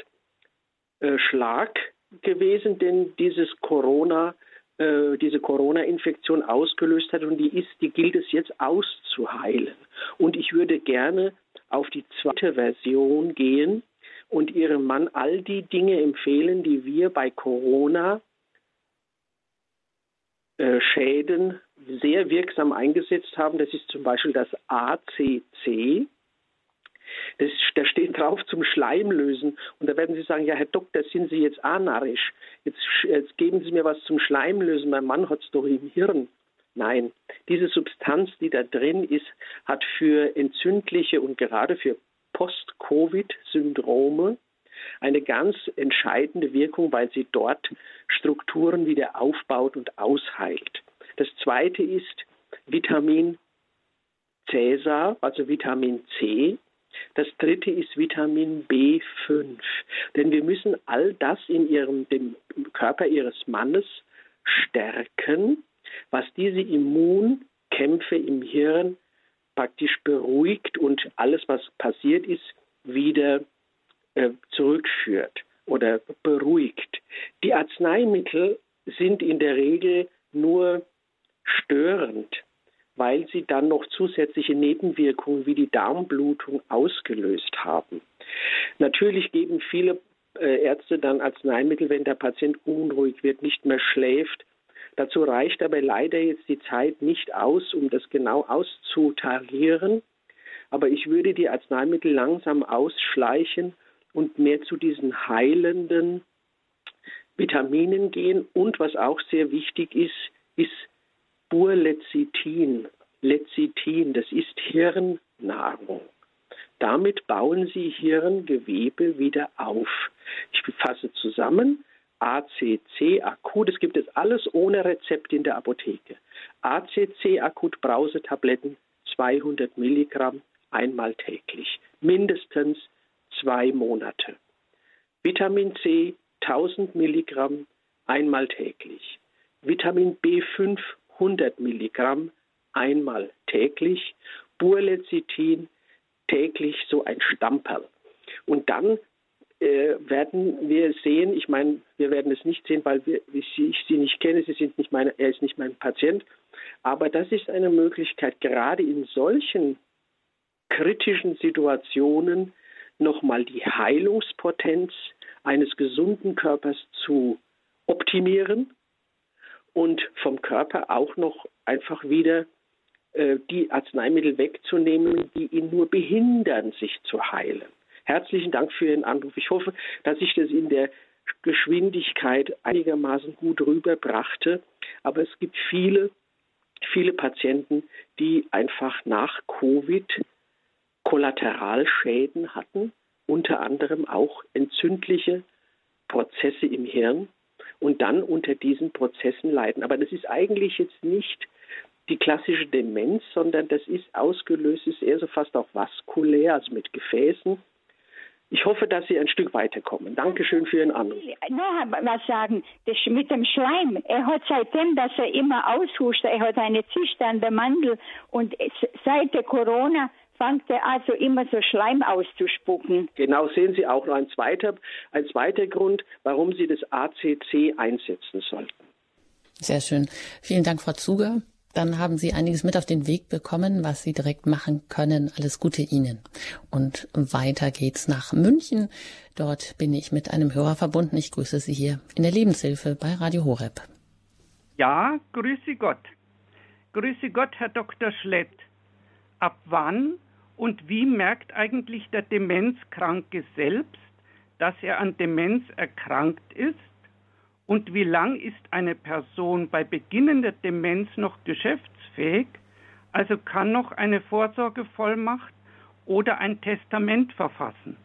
[SPEAKER 2] äh, Schlag gewesen, den dieses Corona, äh, diese Corona-Infektion ausgelöst hat und die ist, die gilt es jetzt auszuheilen. Und ich würde gerne auf die zweite Version gehen, und ihrem Mann all die Dinge empfehlen, die wir bei Corona äh, Schäden sehr wirksam eingesetzt haben. Das ist zum Beispiel das ACC. Das, da steht drauf zum Schleimlösen. Und da werden Sie sagen, ja, Herr Doktor, sind Sie jetzt anarisch? Jetzt, jetzt geben Sie mir was zum Schleimlösen. Mein Mann hat es doch im Hirn. Nein, diese Substanz, die da drin ist, hat für entzündliche und gerade für Post-Covid-Syndrome eine ganz entscheidende Wirkung, weil sie dort Strukturen wieder aufbaut und ausheilt. Das zweite ist Vitamin Cäsar, also Vitamin C. Das dritte ist Vitamin B5. Denn wir müssen all das in ihrem, dem Körper ihres Mannes stärken, was diese Immunkämpfe im Hirn praktisch beruhigt und alles, was passiert ist, wieder äh, zurückführt oder beruhigt. Die Arzneimittel sind in der Regel nur störend, weil sie dann noch zusätzliche Nebenwirkungen wie die Darmblutung ausgelöst haben. Natürlich geben viele äh, Ärzte dann Arzneimittel, wenn der Patient unruhig wird, nicht mehr schläft Dazu reicht aber leider jetzt die Zeit nicht aus, um das genau auszutarieren. Aber ich würde die Arzneimittel langsam ausschleichen und mehr zu diesen heilenden Vitaminen gehen. Und was auch sehr wichtig ist, ist Burlecithin. Lecithin, das ist Hirnnahrung. Damit bauen Sie Hirngewebe wieder auf. Ich fasse zusammen. ACC akut, das gibt es alles ohne Rezept in der Apotheke. ACC akut Brausetabletten 200 Milligramm einmal täglich, mindestens zwei Monate. Vitamin C 1000 Milligramm einmal täglich. Vitamin B5 100 Milligramm einmal täglich. Burlecithin täglich so ein Stamperl. Und dann äh, werden wir sehen, ich meine, wir werden es nicht sehen, weil wir, ich sie nicht kenne, sie sind nicht meine, er ist nicht mein Patient, aber das ist eine Möglichkeit, gerade in solchen kritischen Situationen nochmal die Heilungspotenz eines gesunden Körpers zu optimieren und vom Körper auch noch einfach wieder äh, die Arzneimittel wegzunehmen, die ihn nur behindern, sich zu heilen. Herzlichen Dank für Ihren Anruf. Ich hoffe, dass ich das in der Geschwindigkeit einigermaßen gut rüberbrachte. Aber es gibt viele, viele Patienten, die einfach nach Covid Kollateralschäden hatten, unter anderem auch entzündliche Prozesse im Hirn und dann unter diesen Prozessen leiden. Aber das ist eigentlich jetzt nicht die klassische Demenz, sondern das ist ausgelöst, ist eher so fast auch vaskulär, also mit Gefäßen. Ich hoffe, dass Sie ein Stück weiterkommen. Dankeschön für Ihren Anruf.
[SPEAKER 3] Noch was sagen, das mit dem Schleim. Er hat seitdem, dass er immer aushuscht, er hat eine Zyste an der Mandel und seit der Corona fängt er also immer so Schleim auszuspucken.
[SPEAKER 2] Genau, sehen Sie auch noch ein zweiter, ein zweiter Grund, warum Sie das ACC einsetzen sollten.
[SPEAKER 1] Sehr schön. Vielen Dank, Frau Zuger. Dann haben Sie einiges mit auf den Weg bekommen, was Sie direkt machen können. Alles Gute Ihnen. Und weiter geht's nach München. Dort bin ich mit einem Hörer verbunden. Ich grüße Sie hier in der Lebenshilfe bei Radio Horeb.
[SPEAKER 4] Ja, grüße Gott. Grüße Gott, Herr Dr. Schlett. Ab wann und wie merkt eigentlich der Demenzkranke selbst, dass er an Demenz erkrankt ist? Und wie lang ist eine Person bei beginnender Demenz noch geschäftsfähig? Also kann noch eine Vorsorgevollmacht oder ein Testament verfassen?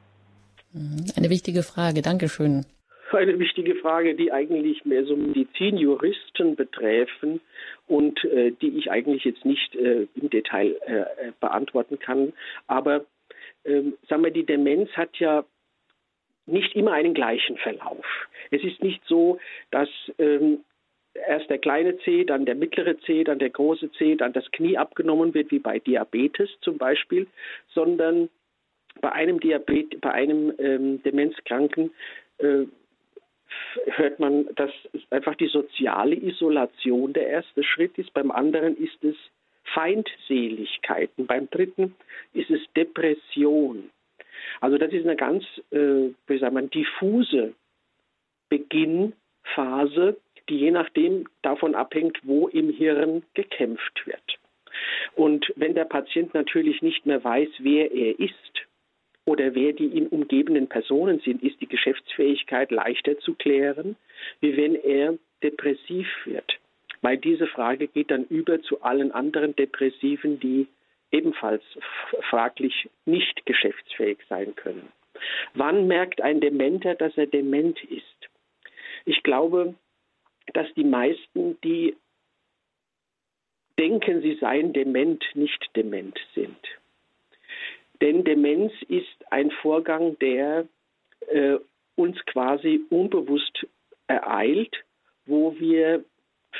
[SPEAKER 1] Mhm. Eine wichtige Frage. Dankeschön.
[SPEAKER 2] Eine wichtige Frage, die eigentlich mehr so Medizinjuristen betreffen und äh, die ich eigentlich jetzt nicht äh, im Detail äh, beantworten kann. Aber ähm, sagen wir, die Demenz hat ja nicht immer einen gleichen Verlauf. Es ist nicht so, dass ähm, erst der kleine C, dann der mittlere C, dann der große C, dann das Knie abgenommen wird, wie bei Diabetes zum Beispiel, sondern bei einem Diabet, bei einem ähm, Demenzkranken äh, hört man, dass einfach die soziale Isolation der erste Schritt ist. Beim anderen ist es Feindseligkeiten. Beim dritten ist es Depression. Also das ist eine ganz, äh, wie sagt man, diffuse Beginnphase, die je nachdem davon abhängt, wo im Hirn gekämpft wird. Und wenn der Patient natürlich nicht mehr weiß, wer er ist oder wer die ihn umgebenden Personen sind, ist die Geschäftsfähigkeit leichter zu klären, wie wenn er depressiv wird. Weil diese Frage geht dann über zu allen anderen Depressiven, die ebenfalls fraglich nicht geschäftsfähig sein können. Wann merkt ein Dementer, dass er dement ist? Ich glaube, dass die meisten, die denken, sie seien dement, nicht dement sind. Denn Demenz ist ein Vorgang, der äh, uns quasi unbewusst ereilt, wo wir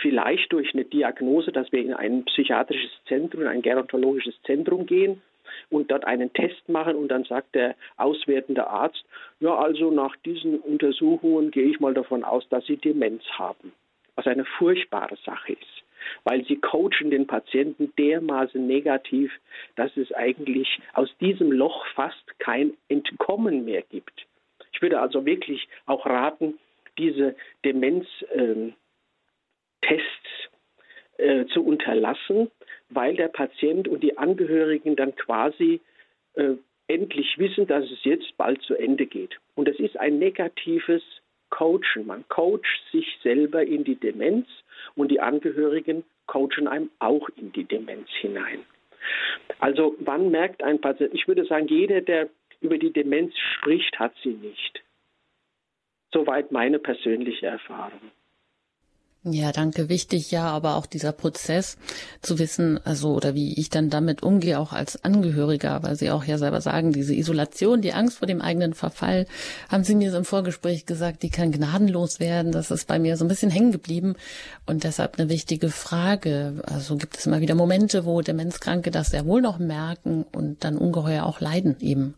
[SPEAKER 2] vielleicht durch eine Diagnose, dass wir in ein psychiatrisches Zentrum, in ein gerontologisches Zentrum gehen und dort einen Test machen und dann sagt der auswertende Arzt, ja, also nach diesen Untersuchungen gehe ich mal davon aus, dass Sie Demenz haben. Was eine furchtbare Sache ist, weil Sie coachen den Patienten dermaßen negativ, dass es eigentlich aus diesem Loch fast kein Entkommen mehr gibt. Ich würde also wirklich auch raten, diese Demenz äh, Tests äh, zu unterlassen, weil der Patient und die Angehörigen dann quasi äh, endlich wissen, dass es jetzt bald zu Ende geht. Und das ist ein negatives Coachen. Man coacht sich selber in die Demenz und die Angehörigen coachen einem auch in die Demenz hinein. Also wann merkt ein Patient, ich würde sagen, jeder, der über die Demenz spricht, hat sie nicht. Soweit meine persönliche Erfahrung.
[SPEAKER 1] Ja, danke. Wichtig, ja, aber auch dieser Prozess zu wissen, also oder wie ich dann damit umgehe, auch als Angehöriger, weil Sie auch ja selber sagen, diese Isolation, die Angst vor dem eigenen Verfall, haben Sie mir so im Vorgespräch gesagt, die kann gnadenlos werden. Das ist bei mir so ein bisschen hängen geblieben und deshalb eine wichtige Frage. Also gibt es immer wieder Momente, wo Demenzkranke das sehr wohl noch merken und dann ungeheuer auch leiden eben.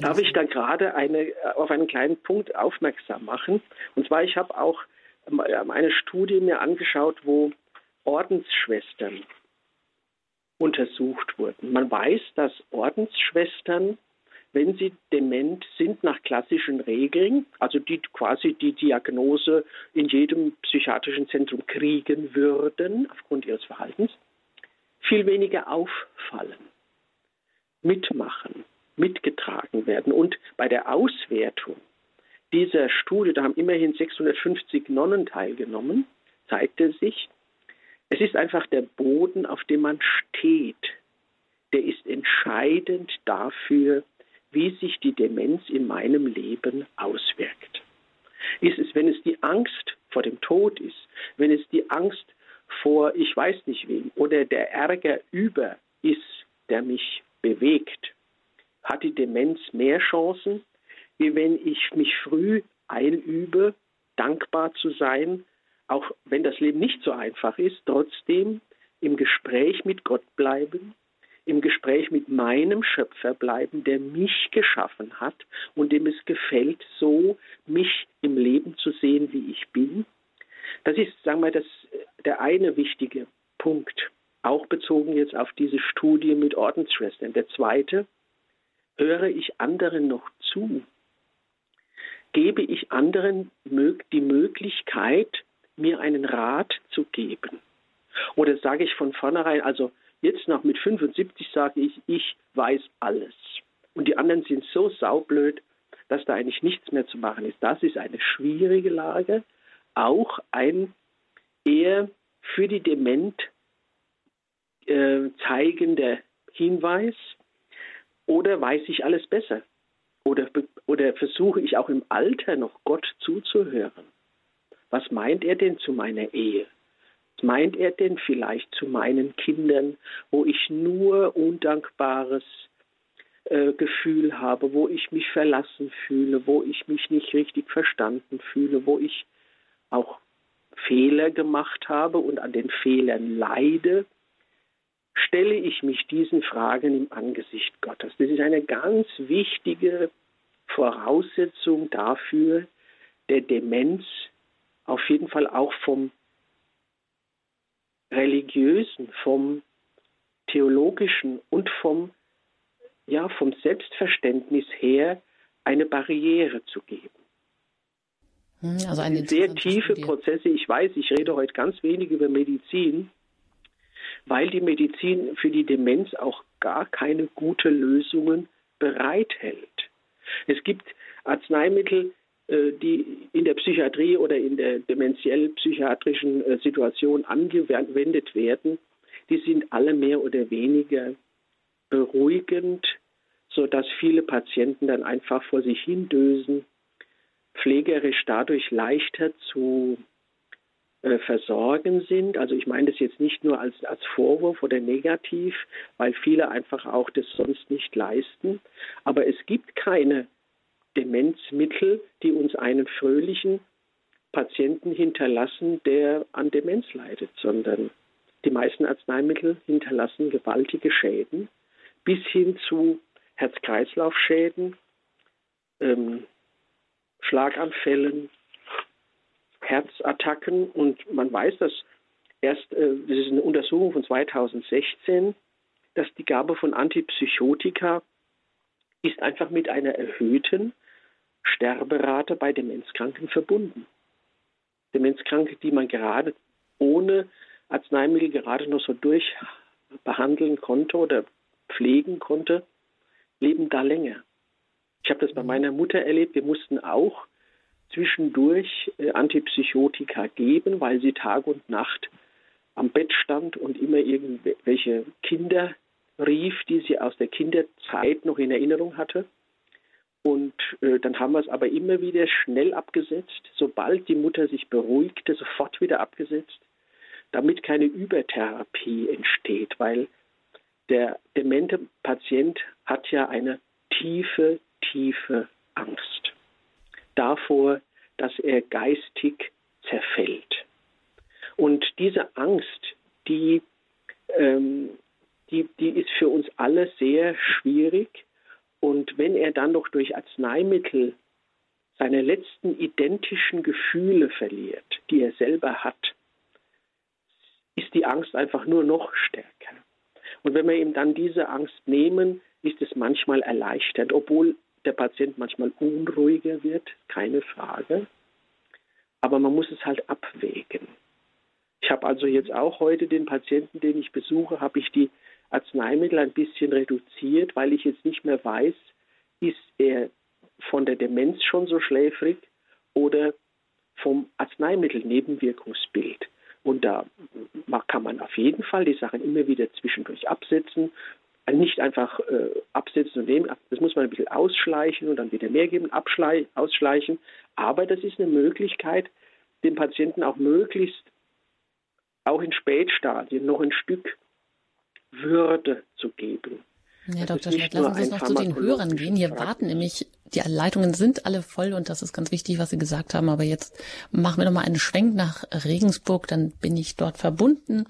[SPEAKER 2] Darf ich da gerade eine, auf einen kleinen Punkt aufmerksam machen? Und zwar, ich habe auch eine Studie mir angeschaut, wo Ordensschwestern untersucht wurden. Man weiß, dass Ordensschwestern, wenn sie dement sind nach klassischen Regeln, also die quasi die Diagnose in jedem psychiatrischen Zentrum kriegen würden aufgrund ihres Verhaltens, viel weniger auffallen, mitmachen, mitgetragen werden. Und bei der Auswertung dieser Studie, da haben immerhin 650 Nonnen teilgenommen, zeigte sich, es ist einfach der Boden, auf dem man steht, der ist entscheidend dafür, wie sich die Demenz in meinem Leben auswirkt. Ist es, wenn es die Angst vor dem Tod ist, wenn es die Angst vor ich weiß nicht wem oder der Ärger über ist, der mich bewegt, hat die Demenz mehr Chancen, wie wenn ich mich früh einübe, dankbar zu sein, auch wenn das Leben nicht so einfach ist, trotzdem im Gespräch mit Gott bleiben, im Gespräch mit meinem Schöpfer bleiben, der mich geschaffen hat und dem es gefällt, so mich im Leben zu sehen, wie ich bin. Das ist, sagen wir, das, der eine wichtige Punkt, auch bezogen jetzt auf diese Studie mit Ordensschwestern. Der zweite, höre ich anderen noch zu? Gebe ich anderen die Möglichkeit, mir einen Rat zu geben? Oder sage ich von vornherein, also jetzt noch mit 75 sage ich, ich weiß alles. Und die anderen sind so saublöd, dass da eigentlich nichts mehr zu machen ist. Das ist eine schwierige Lage, auch ein eher für die Dement äh, zeigender Hinweis. Oder weiß ich alles besser? Oder, oder versuche ich auch im Alter noch Gott zuzuhören? Was meint er denn zu meiner Ehe? Was meint er denn vielleicht zu meinen Kindern, wo ich nur undankbares äh, Gefühl habe, wo ich mich verlassen fühle, wo ich mich nicht richtig verstanden fühle, wo ich auch Fehler gemacht habe und an den Fehlern leide, stelle ich mich diesen Fragen im Angesicht Gottes. Das ist eine ganz wichtige Voraussetzung dafür, der Demenz auf jeden Fall auch vom religiösen, vom theologischen und vom, ja, vom Selbstverständnis her eine Barriere zu geben. Hm, also eine sehr tiefe Prozesse. Ich weiß, ich rede heute ganz wenig über Medizin, weil die Medizin für die Demenz auch gar keine gute Lösungen bereithält. Es gibt Arzneimittel, äh, die in der Psychiatrie oder in der dementiell-psychiatrischen äh, Situation angewendet werden, die sind alle mehr oder weniger beruhigend, sodass viele Patienten dann einfach vor sich hindösen, pflegerisch dadurch leichter zu äh, versorgen sind. Also ich meine das jetzt nicht nur als, als Vorwurf oder negativ, weil viele einfach auch das sonst nicht leisten. Aber es gibt keine Demenzmittel, die uns einen fröhlichen Patienten hinterlassen, der an Demenz leidet, sondern die meisten Arzneimittel hinterlassen gewaltige Schäden bis hin zu Herz-Kreislauf-Schäden, ähm, Schlaganfällen, Herzattacken und man weiß, dass erst, äh, das ist eine Untersuchung von 2016, dass die Gabe von Antipsychotika ist einfach mit einer erhöhten Sterberate bei Demenzkranken verbunden. Demenzkranke, die man gerade ohne Arzneimittel gerade noch so durchbehandeln konnte oder pflegen konnte, leben da länger. Ich habe das bei meiner Mutter erlebt. Wir mussten auch zwischendurch äh, Antipsychotika geben, weil sie Tag und Nacht am Bett stand und immer irgendwelche Kinder rief, die sie aus der Kinderzeit noch in Erinnerung hatte. Und äh, dann haben wir es aber immer wieder schnell abgesetzt, sobald die Mutter sich beruhigte, sofort wieder abgesetzt, damit keine Übertherapie entsteht, weil der demente Patient hat ja eine tiefe, tiefe Angst davor, dass er geistig zerfällt. Und diese Angst, die, ähm, die, die ist für uns alle sehr schwierig und wenn er dann noch durch Arzneimittel seine letzten identischen Gefühle verliert, die er selber hat, ist die Angst einfach nur noch stärker. Und wenn wir ihm dann diese Angst nehmen, ist es manchmal erleichtert, obwohl der Patient manchmal unruhiger wird, keine Frage. Aber man muss es halt abwägen. Ich habe also jetzt auch heute den Patienten, den ich besuche, habe ich die Arzneimittel ein bisschen reduziert, weil ich jetzt nicht mehr weiß, ist er von der Demenz schon so schläfrig oder vom Arzneimittel-Nebenwirkungsbild. Und da kann man auf jeden Fall die Sachen immer wieder zwischendurch absetzen. Nicht einfach äh, absetzen und nehmen, das muss man ein bisschen ausschleichen und dann wieder mehr geben, ausschleichen. Aber das ist eine Möglichkeit, dem Patienten auch möglichst auch in Spätstadien noch ein Stück Würde zu geben.
[SPEAKER 1] Herr Dr. Schmidt, lassen Sie uns noch zu den Hörern gehen. Hier warten nämlich, die Leitungen sind alle voll und das ist ganz wichtig, was Sie gesagt haben. Aber jetzt machen wir noch mal einen Schwenk nach Regensburg. Dann bin ich dort verbunden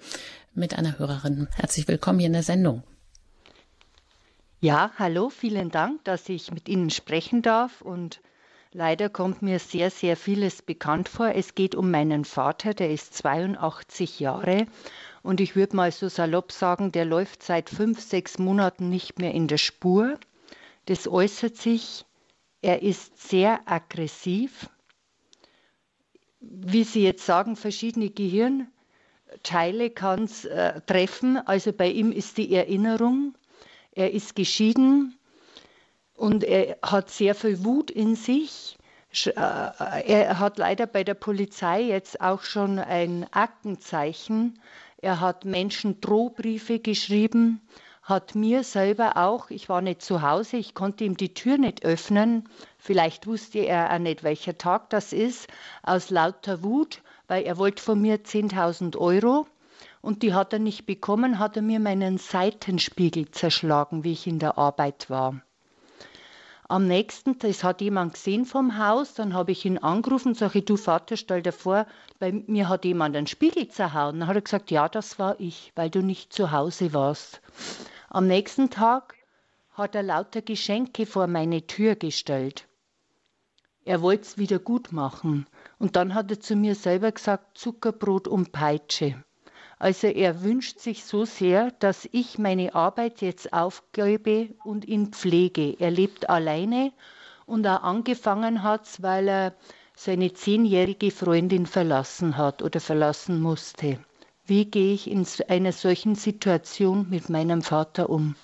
[SPEAKER 1] mit einer Hörerin. Herzlich willkommen hier in der Sendung.
[SPEAKER 5] Ja, hallo, vielen Dank, dass ich mit Ihnen sprechen darf und leider kommt mir sehr, sehr vieles bekannt vor. Es geht um meinen Vater, der ist 82 Jahre und ich würde mal so salopp sagen, der läuft seit fünf, sechs Monaten nicht mehr in der Spur. Das äußert sich, er ist sehr aggressiv. Wie Sie jetzt sagen, verschiedene Gehirnteile kann es äh, treffen. Also bei ihm ist die Erinnerung, er ist geschieden und er hat sehr viel Wut in sich. Äh, er hat leider bei der Polizei jetzt auch schon ein Aktenzeichen. Er hat Menschen Drohbriefe geschrieben, hat mir selber auch, ich war nicht zu Hause, ich konnte ihm die Tür nicht öffnen, vielleicht wusste er auch nicht, welcher Tag das ist, aus lauter Wut, weil er wollte von mir 10.000 Euro und die hat er nicht bekommen, hat er mir meinen Seitenspiegel zerschlagen, wie ich in der Arbeit war. Am nächsten, das hat jemand gesehen vom Haus, dann habe ich ihn angerufen und sage, du Vater, stell dir vor, bei mir hat jemand einen Spiegel zerhauen. Dann hat er gesagt, ja, das war ich, weil du nicht zu Hause warst. Am nächsten Tag hat er lauter Geschenke vor meine Tür gestellt. Er wollte es wieder gut machen. Und dann hat er zu mir selber gesagt, Zuckerbrot und Peitsche. Also er wünscht sich so sehr, dass ich meine Arbeit jetzt aufgebe und ihn pflege. Er lebt alleine und auch angefangen hat, weil er seine zehnjährige Freundin verlassen hat oder verlassen musste. Wie gehe ich in einer solchen Situation mit meinem Vater um?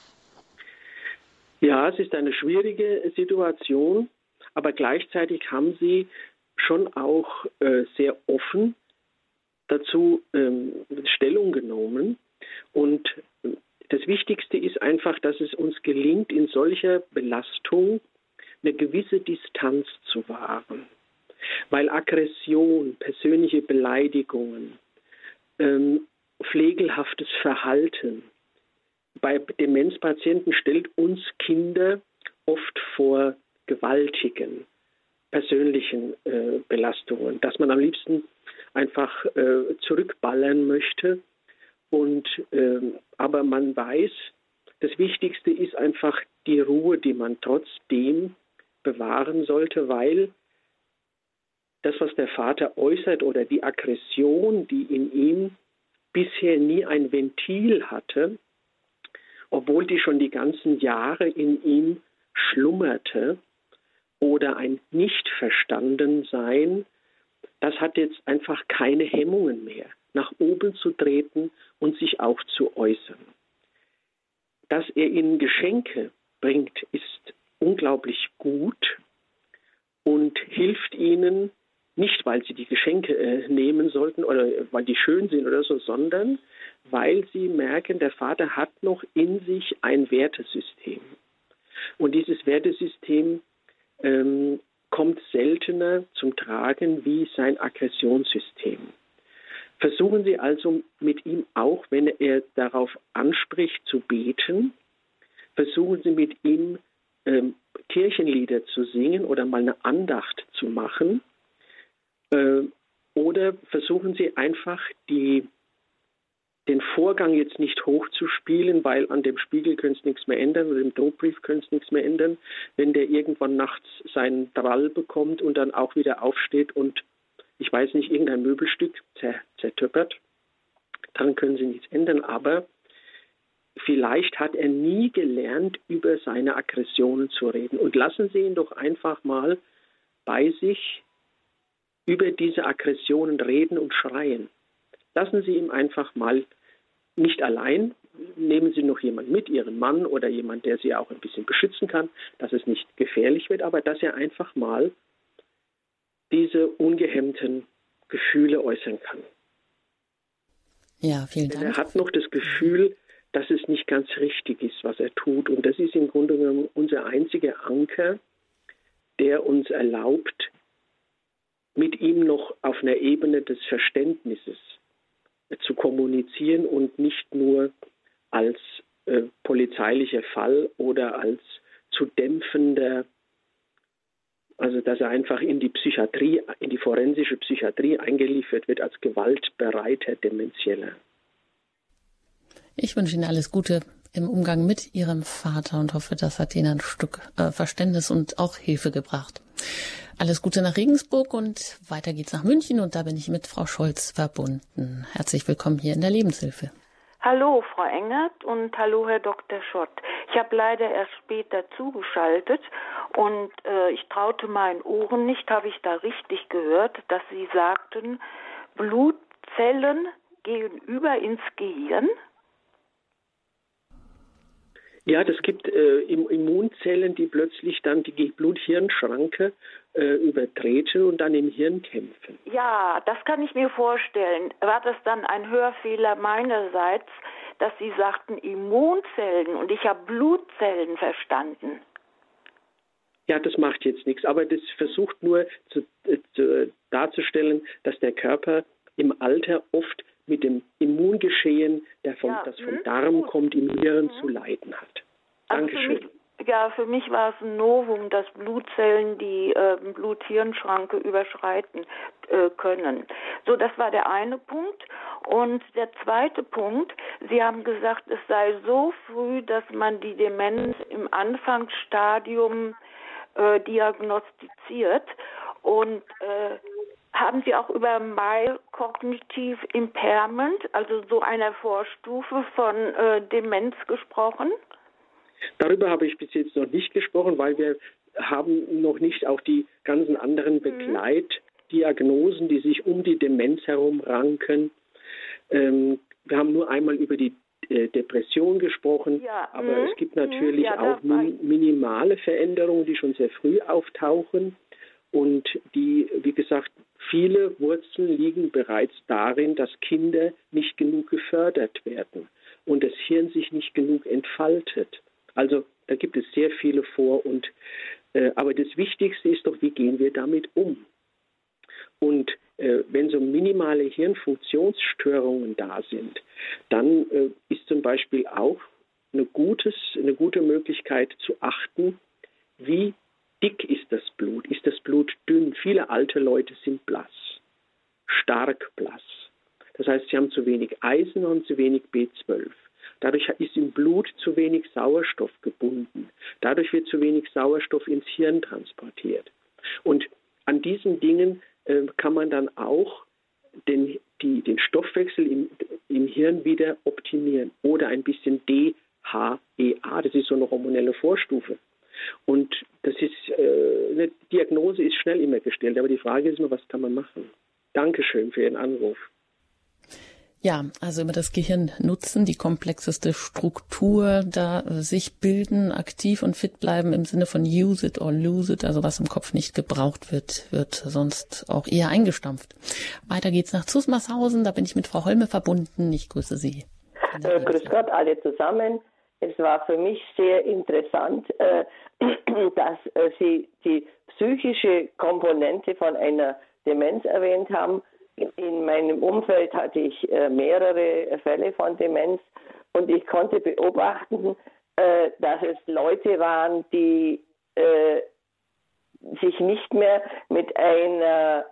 [SPEAKER 2] Ja, es ist eine schwierige Situation, aber gleichzeitig haben Sie schon auch äh, sehr offen dazu ähm, Stellung genommen. Und das Wichtigste ist einfach, dass es uns gelingt, in solcher Belastung eine gewisse Distanz zu wahren. Weil Aggression, persönliche Beleidigungen, ähm, pflegelhaftes Verhalten bei Demenzpatienten stellt uns Kinder oft vor gewaltigen persönlichen äh, Belastungen, dass man am liebsten einfach äh, zurückballern möchte. Und äh, aber man weiß, das Wichtigste ist einfach die Ruhe, die man trotzdem bewahren sollte, weil das, was der Vater äußert oder die Aggression, die in ihm bisher nie ein Ventil hatte, obwohl die schon die ganzen Jahre in ihm schlummerte oder ein Nicht-Verstanden-Sein, das hat jetzt einfach keine Hemmungen mehr, nach oben zu treten und sich auch zu äußern. Dass er ihnen Geschenke bringt, ist unglaublich gut und hilft ihnen, nicht weil sie die Geschenke äh, nehmen sollten oder weil die schön sind oder so, sondern weil sie merken, der Vater hat noch in sich ein Wertesystem. Und dieses Wertesystem ähm, kommt seltener zum Tragen wie sein Aggressionssystem. Versuchen Sie also mit ihm auch, wenn er darauf anspricht, zu beten, versuchen Sie mit ihm ähm, Kirchenlieder zu singen oder mal eine Andacht zu machen. Äh, oder versuchen Sie einfach die, den Vorgang jetzt nicht hochzuspielen, weil an dem Spiegel können es nichts mehr ändern oder dem Druckbrief können es nichts mehr ändern. Wenn der irgendwann nachts seinen Drall bekommt und dann auch wieder aufsteht und ich weiß nicht, irgendein Möbelstück zertöppert, dann können Sie nichts ändern. Aber vielleicht hat er nie gelernt, über seine Aggressionen zu reden. Und lassen Sie ihn doch einfach mal bei sich über diese Aggressionen reden und schreien. Lassen Sie ihm einfach mal nicht allein, nehmen Sie noch jemand mit, Ihren Mann oder jemand, der Sie auch ein bisschen beschützen kann, dass es nicht gefährlich wird, aber dass er einfach mal diese ungehemmten Gefühle äußern kann.
[SPEAKER 1] Ja, vielen Dank.
[SPEAKER 2] Er hat noch das Gefühl, dass es nicht ganz richtig ist, was er tut. Und das ist im Grunde genommen unser einziger Anker, der uns erlaubt, mit ihm noch auf einer Ebene des Verständnisses zu kommunizieren und nicht nur als äh, polizeilicher Fall oder als zu dämpfender, also dass er einfach in die Psychiatrie, in die forensische Psychiatrie eingeliefert wird als gewaltbereiter Demenzieller.
[SPEAKER 1] Ich wünsche Ihnen alles Gute im Umgang mit Ihrem Vater und hoffe, das hat Ihnen ein Stück äh, Verständnis und auch Hilfe gebracht. Alles Gute nach Regensburg und weiter geht's nach München und da bin ich mit Frau Scholz verbunden. Herzlich willkommen hier in der Lebenshilfe.
[SPEAKER 6] Hallo, Frau Engert und hallo, Herr Dr. Schott. Ich habe leider erst später zugeschaltet und äh, ich traute meinen Ohren nicht, habe ich da richtig gehört, dass Sie sagten, Blutzellen gehen über ins Gehirn?
[SPEAKER 2] Ja, das gibt äh, Immunzellen, die plötzlich dann die Blut-Hirn-Schranke äh, übertreten und dann im Hirn kämpfen.
[SPEAKER 6] Ja, das kann ich mir vorstellen. War das dann ein Hörfehler meinerseits, dass Sie sagten Immunzellen und ich habe Blutzellen verstanden?
[SPEAKER 2] Ja, das macht jetzt nichts, aber das versucht nur zu, äh, zu, darzustellen, dass der Körper im Alter oft mit dem Immungeschehen, der vom, ja, das vom hm, Darm gut. kommt, im Hirn mhm. zu leiden hat. Also Dankeschön.
[SPEAKER 6] Ja, für mich war es ein Novum, dass Blutzellen die äh, Blut-Hirn-Schranke überschreiten äh, können. So, das war der eine Punkt. Und der zweite Punkt, Sie haben gesagt, es sei so früh, dass man die Demenz im Anfangsstadium äh, diagnostiziert. Und äh, haben Sie auch über Mild Cognitive Impairment, also so einer Vorstufe von äh, Demenz gesprochen?
[SPEAKER 2] Darüber habe ich bis jetzt noch nicht gesprochen, weil wir haben noch nicht auch die ganzen anderen mhm. Begleitdiagnosen, die sich um die Demenz herum ranken. Ähm, wir haben nur einmal über die äh, Depression gesprochen, ja. aber mhm. es gibt natürlich ja, auch min minimale Veränderungen, die schon sehr früh auftauchen und die, wie gesagt, viele Wurzeln liegen bereits darin, dass Kinder nicht genug gefördert werden und das Hirn sich nicht genug entfaltet. Also da gibt es sehr viele Vor- und äh, aber das Wichtigste ist doch, wie gehen wir damit um? Und äh, wenn so minimale Hirnfunktionsstörungen da sind, dann äh, ist zum Beispiel auch eine, gutes, eine gute Möglichkeit zu achten, wie dick ist das Blut? Ist das Blut dünn? Viele alte Leute sind blass, stark blass. Das heißt, sie haben zu wenig Eisen und zu wenig B12. Dadurch ist im Blut zu wenig Sauerstoff gebunden. Dadurch wird zu wenig Sauerstoff ins Hirn transportiert. Und an diesen Dingen äh, kann man dann auch den, die, den Stoffwechsel im, im Hirn wieder optimieren oder ein bisschen DHEA, das ist so eine hormonelle Vorstufe. Und das ist, äh, eine Diagnose ist schnell immer gestellt, aber die Frage ist immer, was kann man machen? Dankeschön für Ihren Anruf.
[SPEAKER 1] Ja, also immer das Gehirn nutzen, die komplexeste Struktur da äh, sich bilden, aktiv und fit bleiben im Sinne von use it or lose it, also was im Kopf nicht gebraucht wird, wird sonst auch eher eingestampft. Weiter geht's nach Zusmarshausen, da bin ich mit Frau Holme verbunden. Ich grüße Sie.
[SPEAKER 7] Äh, grüß Gott alle zusammen. Es war für mich sehr interessant, äh, dass äh, Sie die psychische Komponente von einer Demenz erwähnt haben in meinem Umfeld hatte ich äh, mehrere Fälle von Demenz und ich konnte beobachten, äh, dass es Leute waren, die äh, sich nicht mehr mit einer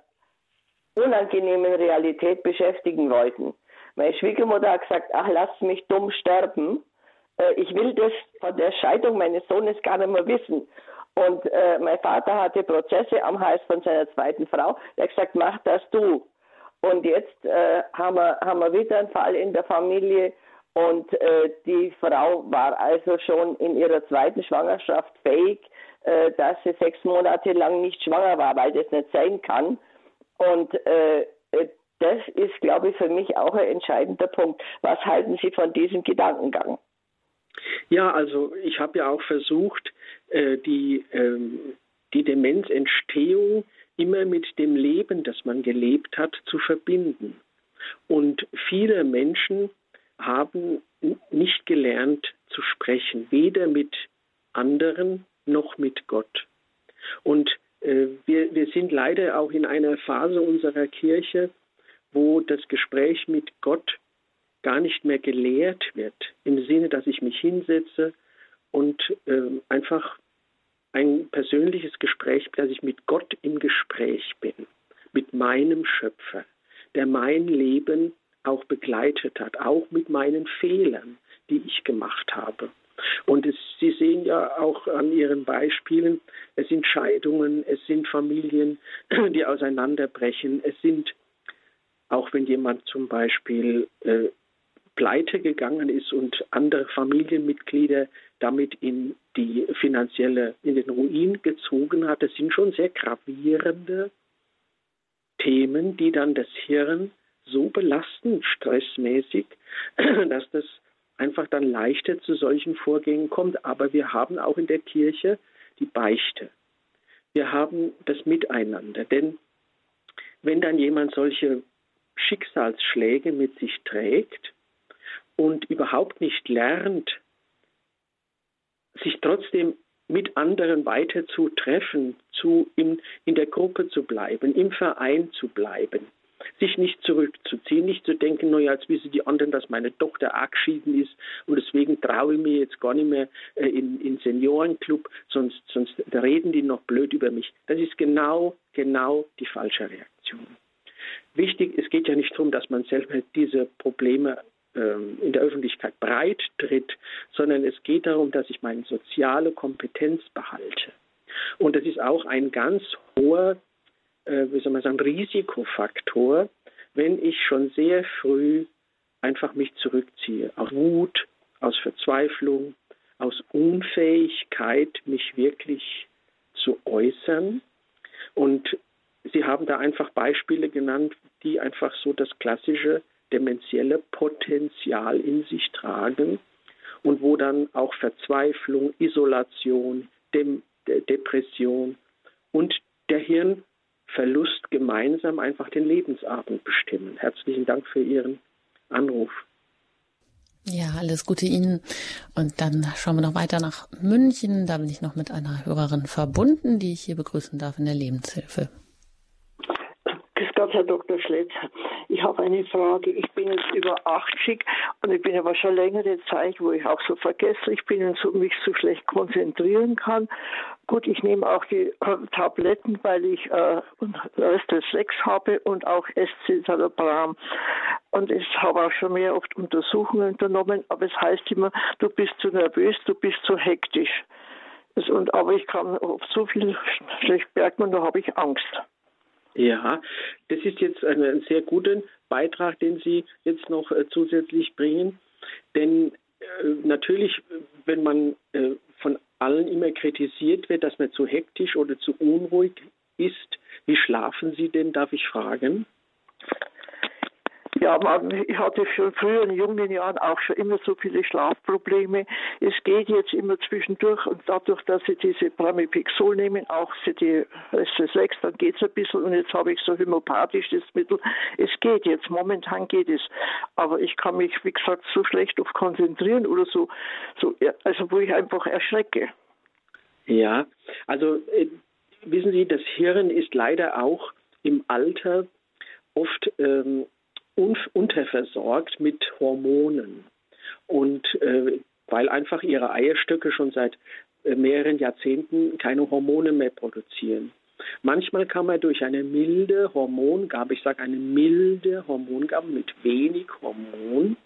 [SPEAKER 7] unangenehmen Realität beschäftigen wollten. Meine Schwiegermutter hat gesagt, ach, lass mich dumm sterben. Ich will das von der Scheidung meines Sohnes gar nicht mehr wissen. Und äh, mein Vater hatte Prozesse am Hals von seiner zweiten Frau. Er hat gesagt, mach das du. Und jetzt äh, haben, wir, haben wir wieder einen Fall in der Familie. Und äh, die Frau war also schon in ihrer zweiten Schwangerschaft fähig, äh, dass sie sechs Monate lang nicht schwanger war, weil das nicht sein kann. Und äh, äh das ist, glaube ich, für mich auch ein entscheidender Punkt. Was halten Sie von diesem Gedankengang?
[SPEAKER 2] Ja, also ich habe ja auch versucht, äh, die, ähm, die Demenzentstehung immer mit dem Leben, das man gelebt hat, zu verbinden. Und viele Menschen haben nicht gelernt zu sprechen, weder mit anderen noch mit Gott. Und äh, wir, wir sind leider auch in einer Phase unserer Kirche, wo das Gespräch mit Gott gar nicht mehr gelehrt wird, im Sinne, dass ich mich hinsetze und äh, einfach ein persönliches Gespräch, dass ich mit Gott im Gespräch bin, mit meinem Schöpfer, der mein Leben auch begleitet hat, auch mit meinen Fehlern, die ich gemacht habe. Und es, Sie sehen ja auch an Ihren Beispielen, es sind Scheidungen, es sind Familien, die auseinanderbrechen, es sind, auch wenn jemand zum Beispiel äh, pleite gegangen ist und andere Familienmitglieder damit in die finanzielle, in den Ruin gezogen hat, das sind schon sehr gravierende Themen, die dann das Hirn so belasten, stressmäßig, dass das einfach dann leichter zu solchen Vorgängen kommt. Aber wir haben auch in der Kirche die Beichte. Wir haben das Miteinander. Denn wenn dann jemand solche Schicksalsschläge mit sich trägt, und überhaupt nicht lernt, sich trotzdem mit anderen weiter zu treffen, zu in, in der Gruppe zu bleiben, im Verein zu bleiben, sich nicht zurückzuziehen, nicht zu denken, naja, jetzt wissen die anderen, dass meine Tochter abgeschieden ist und deswegen traue ich mir jetzt gar nicht mehr äh, in, in Seniorenclub, sonst, sonst reden die noch blöd über mich. Das ist genau, genau die falsche Reaktion. Wichtig, es geht ja nicht darum, dass man selber diese Probleme in der Öffentlichkeit breit tritt, sondern es geht darum, dass ich meine soziale Kompetenz behalte. Und das ist auch ein ganz hoher, äh, wie soll man sagen, Risikofaktor, wenn ich schon sehr früh einfach mich zurückziehe, aus Wut, aus Verzweiflung, aus Unfähigkeit, mich wirklich zu äußern. Und Sie haben da einfach Beispiele genannt, die einfach so das klassische dementielle Potenzial in sich tragen und wo dann auch Verzweiflung, Isolation, Dem De Depression und der Hirnverlust gemeinsam einfach den Lebensabend bestimmen. Herzlichen Dank für Ihren Anruf.
[SPEAKER 1] Ja, alles Gute Ihnen. Und dann schauen wir noch weiter nach München. Da bin ich noch mit einer Hörerin verbunden, die ich hier begrüßen darf in der Lebenshilfe.
[SPEAKER 8] Grüß Gott, Herr Dr. Schletz. Ich habe eine Frage. Ich bin jetzt über 80 und ich bin aber schon längere Zeit, wo ich auch so vergesslich bin und so, mich so schlecht konzentrieren kann. Gut, ich nehme auch die äh, Tabletten, weil ich äh, Restes 6 habe und auch Escitalopram. Und ich habe auch schon mehr oft Untersuchungen unternommen, aber es heißt immer, du bist zu nervös, du bist zu hektisch. Und, aber ich kann so viel schlecht merken und da habe ich Angst.
[SPEAKER 2] Ja, das ist jetzt ein, sehr guter Beitrag, den Sie jetzt noch äh, zusätzlich bringen. Denn äh, natürlich, wenn man äh, von allen immer kritisiert wird, dass man zu hektisch oder zu unruhig ist, wie schlafen Sie denn, darf ich fragen?
[SPEAKER 8] Ja, man, ich hatte schon früher in jungen Jahren auch schon immer so viele Schlafprobleme. Es geht jetzt immer zwischendurch und dadurch, dass sie diese Pramipixol nehmen, auch die SS6, dann geht es ein bisschen und jetzt habe ich so homöopathisches Mittel. Es geht jetzt, momentan geht es. Aber ich kann mich, wie gesagt, so schlecht auf konzentrieren oder so, so also wo ich einfach erschrecke.
[SPEAKER 2] Ja, also äh, wissen Sie, das Hirn ist leider auch im Alter oft ähm, unterversorgt mit Hormonen. Und äh, weil einfach ihre Eierstöcke schon seit äh, mehreren Jahrzehnten keine Hormone mehr produzieren. Manchmal kann man durch eine milde Hormongabe, ich sage eine milde Hormongabe mit wenig Hormon,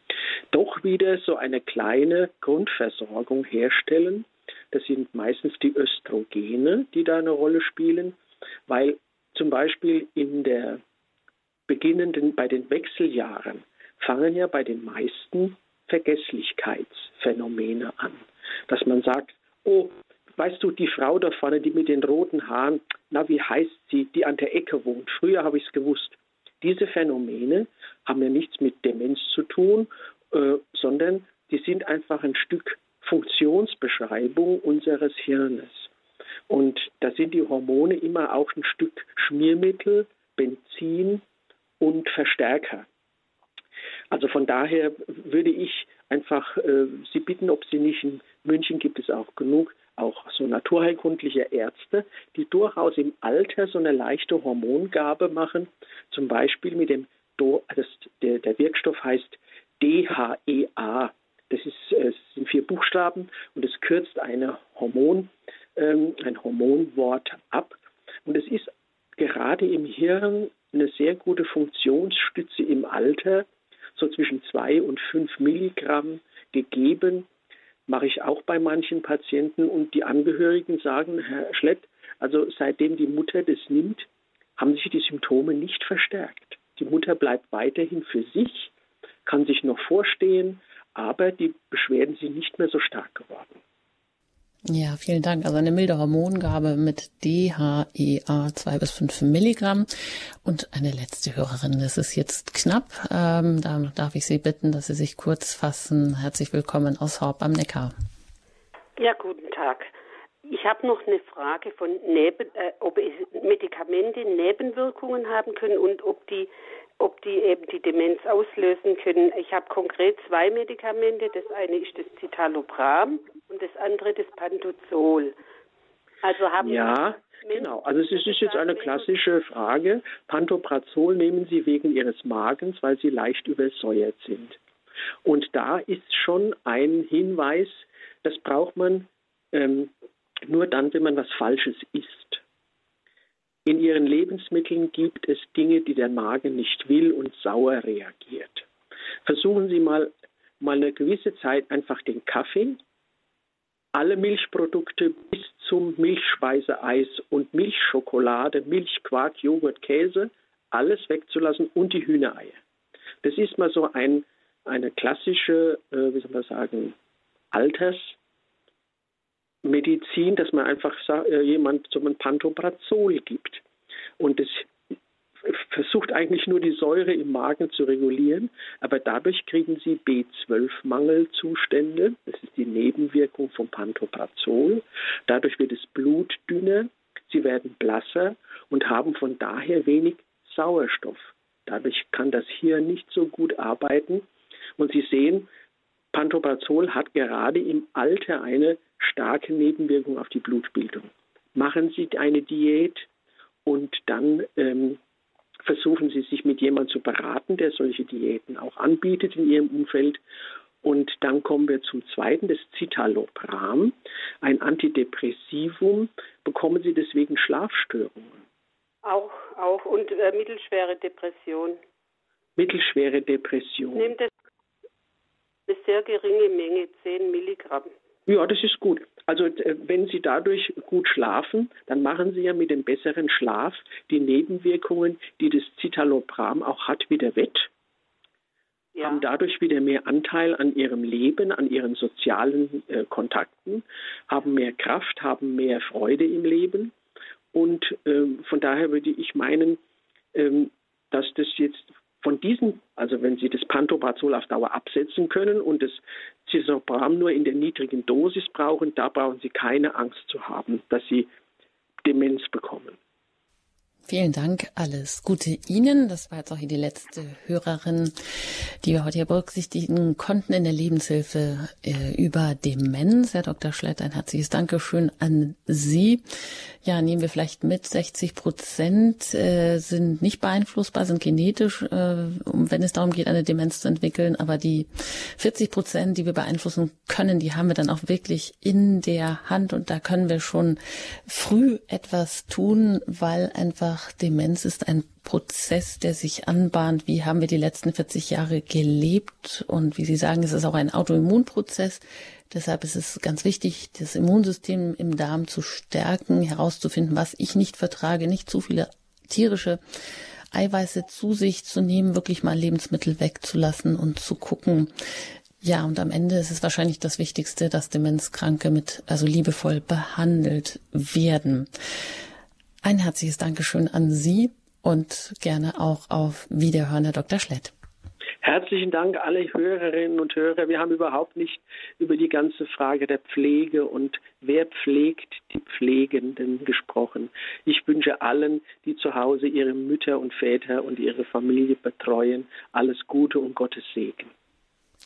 [SPEAKER 2] doch wieder so eine kleine Grundversorgung herstellen. Das sind meistens die Östrogene, die da eine Rolle spielen, weil zum Beispiel in der beginnenden, bei den Wechseljahren fangen ja bei den meisten Vergesslichkeitsphänomene an. Dass man sagt, oh, weißt du, die Frau da vorne, die mit den roten Haaren, na, wie heißt sie, die an der Ecke wohnt? Früher habe ich es gewusst. Diese Phänomene haben ja nichts mit Demenz zu tun, äh, sondern die sind einfach ein Stück Funktionsbeschreibung unseres Hirnes. Und da sind die Hormone immer auch ein Stück Schmiermittel, Benzin und Verstärker. Also von daher würde ich einfach äh, Sie bitten, ob Sie nicht in München gibt es auch genug, auch so naturheilkundliche Ärzte, die durchaus im Alter so eine leichte Hormongabe machen, zum Beispiel mit dem, das, der, der Wirkstoff heißt DHEA. Das, ist, äh, sind vier Buchstaben und es kürzt eine Hormon, ähm, ein Hormonwort ab. Und es ist gerade im Hirn eine sehr gute Funktionsstütze im Alter, so zwischen zwei und fünf Milligramm gegeben, mache ich auch bei manchen Patienten und die Angehörigen sagen, Herr Schlett, also seitdem die Mutter das nimmt, haben sich die Symptome nicht verstärkt. Die Mutter bleibt weiterhin für sich, kann sich noch vorstehen, aber die Beschwerden sind nicht mehr so stark geworden.
[SPEAKER 1] Ja, vielen Dank. Also eine milde Hormongabe mit DHEA 2 bis 5 Milligramm. Und eine letzte Hörerin, das ist jetzt knapp. Ähm, da darf ich Sie bitten, dass Sie sich kurz fassen. Herzlich willkommen aus Horb am Neckar.
[SPEAKER 9] Ja, guten Tag. Ich habe noch eine Frage von Neben, äh, ob Medikamente Nebenwirkungen haben können und ob die ob die eben die Demenz auslösen können. Ich habe konkret zwei Medikamente. Das eine ist das Citalopram und das andere das Pantozol.
[SPEAKER 2] Also haben ja, genau. Also es ist jetzt eine klassische Frage. Pantoprazol nehmen Sie wegen Ihres Magens, weil Sie leicht übersäuert sind. Und da ist schon ein Hinweis, das braucht man ähm, nur dann, wenn man was Falsches isst. In ihren Lebensmitteln gibt es Dinge, die der Magen nicht will und sauer reagiert. Versuchen Sie mal, mal eine gewisse Zeit einfach den Kaffee, alle Milchprodukte bis zum Milchspeiseeis und Milchschokolade, Milchquark, Joghurt, Käse, alles wegzulassen und die Hühnereier. Das ist mal so ein, eine klassische, äh, wie soll man sagen, Alters- Medizin, dass man einfach äh, jemand zum Pantoprazol gibt. Und das versucht eigentlich nur die Säure im Magen zu regulieren, aber dadurch kriegen sie B12-Mangelzustände. Das ist die Nebenwirkung vom Pantoprazol. Dadurch wird das Blut dünner, sie werden blasser und haben von daher wenig Sauerstoff. Dadurch kann das Hirn nicht so gut arbeiten. Und Sie sehen, Pantoprazol hat gerade im Alter eine starke Nebenwirkung auf die Blutbildung. Machen Sie eine Diät und dann ähm, versuchen Sie sich mit jemandem zu beraten, der solche Diäten auch anbietet in Ihrem Umfeld. Und dann kommen wir zum zweiten, das Citalopram, ein Antidepressivum. Bekommen Sie deswegen Schlafstörungen?
[SPEAKER 9] Auch, auch und äh, mittelschwere Depression.
[SPEAKER 2] Mittelschwere Depression.
[SPEAKER 9] Nimmt das eine sehr geringe Menge, 10 Milligramm.
[SPEAKER 2] Ja, das ist gut. Also äh, wenn Sie dadurch gut schlafen, dann machen Sie ja mit dem besseren Schlaf die Nebenwirkungen, die das Citalopram auch hat, wieder wett. Ja. Haben dadurch wieder mehr Anteil an ihrem Leben, an ihren sozialen äh, Kontakten, haben mehr Kraft, haben mehr Freude im Leben. Und äh, von daher würde ich meinen, ähm, dass das jetzt von diesen, also wenn Sie das Pantoprazol auf Dauer absetzen können und das Citalopram nur in der niedrigen Dosis brauchen, da brauchen Sie keine Angst zu haben, dass Sie Demenz bekommen.
[SPEAKER 1] Vielen Dank, alles Gute Ihnen. Das war jetzt auch hier die letzte Hörerin, die wir heute hier berücksichtigen konnten in der Lebenshilfe äh, über Demenz. Herr Dr. Schlett, ein herzliches Dankeschön an Sie. Ja, nehmen wir vielleicht mit, 60 Prozent äh, sind nicht beeinflussbar, sind genetisch, äh, wenn es darum geht, eine Demenz zu entwickeln. Aber die 40 Prozent, die wir beeinflussen können, die haben wir dann auch wirklich in der Hand. Und da können wir schon früh etwas tun, weil einfach Demenz ist ein Prozess, der sich anbahnt. Wie haben wir die letzten 40 Jahre gelebt? Und wie Sie sagen, es ist auch ein Autoimmunprozess. Deshalb ist es ganz wichtig, das Immunsystem im Darm zu stärken, herauszufinden, was ich nicht vertrage, nicht zu viele tierische Eiweiße zu sich zu nehmen, wirklich mal Lebensmittel wegzulassen und zu gucken. Ja, und am Ende ist es wahrscheinlich das Wichtigste, dass Demenzkranke mit, also liebevoll behandelt werden. Ein herzliches Dankeschön an Sie und gerne auch auf Wiederhören, Herr Dr. Schlett.
[SPEAKER 2] Herzlichen Dank alle Hörerinnen und Hörer. Wir haben überhaupt nicht über die ganze Frage der Pflege und wer pflegt die Pflegenden gesprochen. Ich wünsche allen, die zu Hause ihre Mütter und Väter und ihre Familie betreuen, alles Gute und Gottes Segen.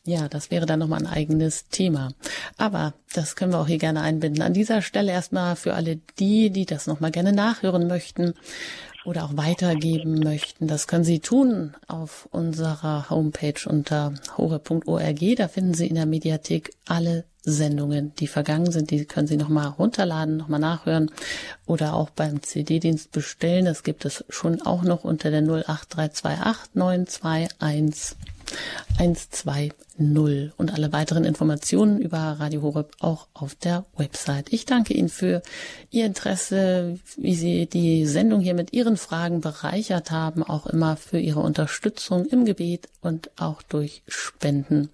[SPEAKER 1] Ja, das wäre dann nochmal ein eigenes Thema. Aber das können wir auch hier gerne einbinden. An dieser Stelle erstmal für alle die, die das nochmal gerne nachhören möchten oder auch weitergeben möchten. Das können Sie tun auf unserer Homepage unter hore.org. Da finden Sie in der Mediathek alle Sendungen, die vergangen sind. Die können Sie nochmal runterladen, nochmal nachhören oder auch beim CD-Dienst bestellen. Das gibt es schon auch noch unter der 08328 921 120 und alle weiteren Informationen über Radio Horeb auch auf der Website. Ich danke Ihnen für Ihr Interesse, wie Sie die Sendung hier mit Ihren Fragen bereichert haben, auch immer für Ihre Unterstützung im Gebet und auch durch Spenden,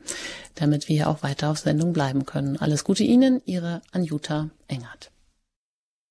[SPEAKER 1] damit wir auch weiter auf Sendung bleiben können. Alles Gute Ihnen, Ihre Anjuta Engert.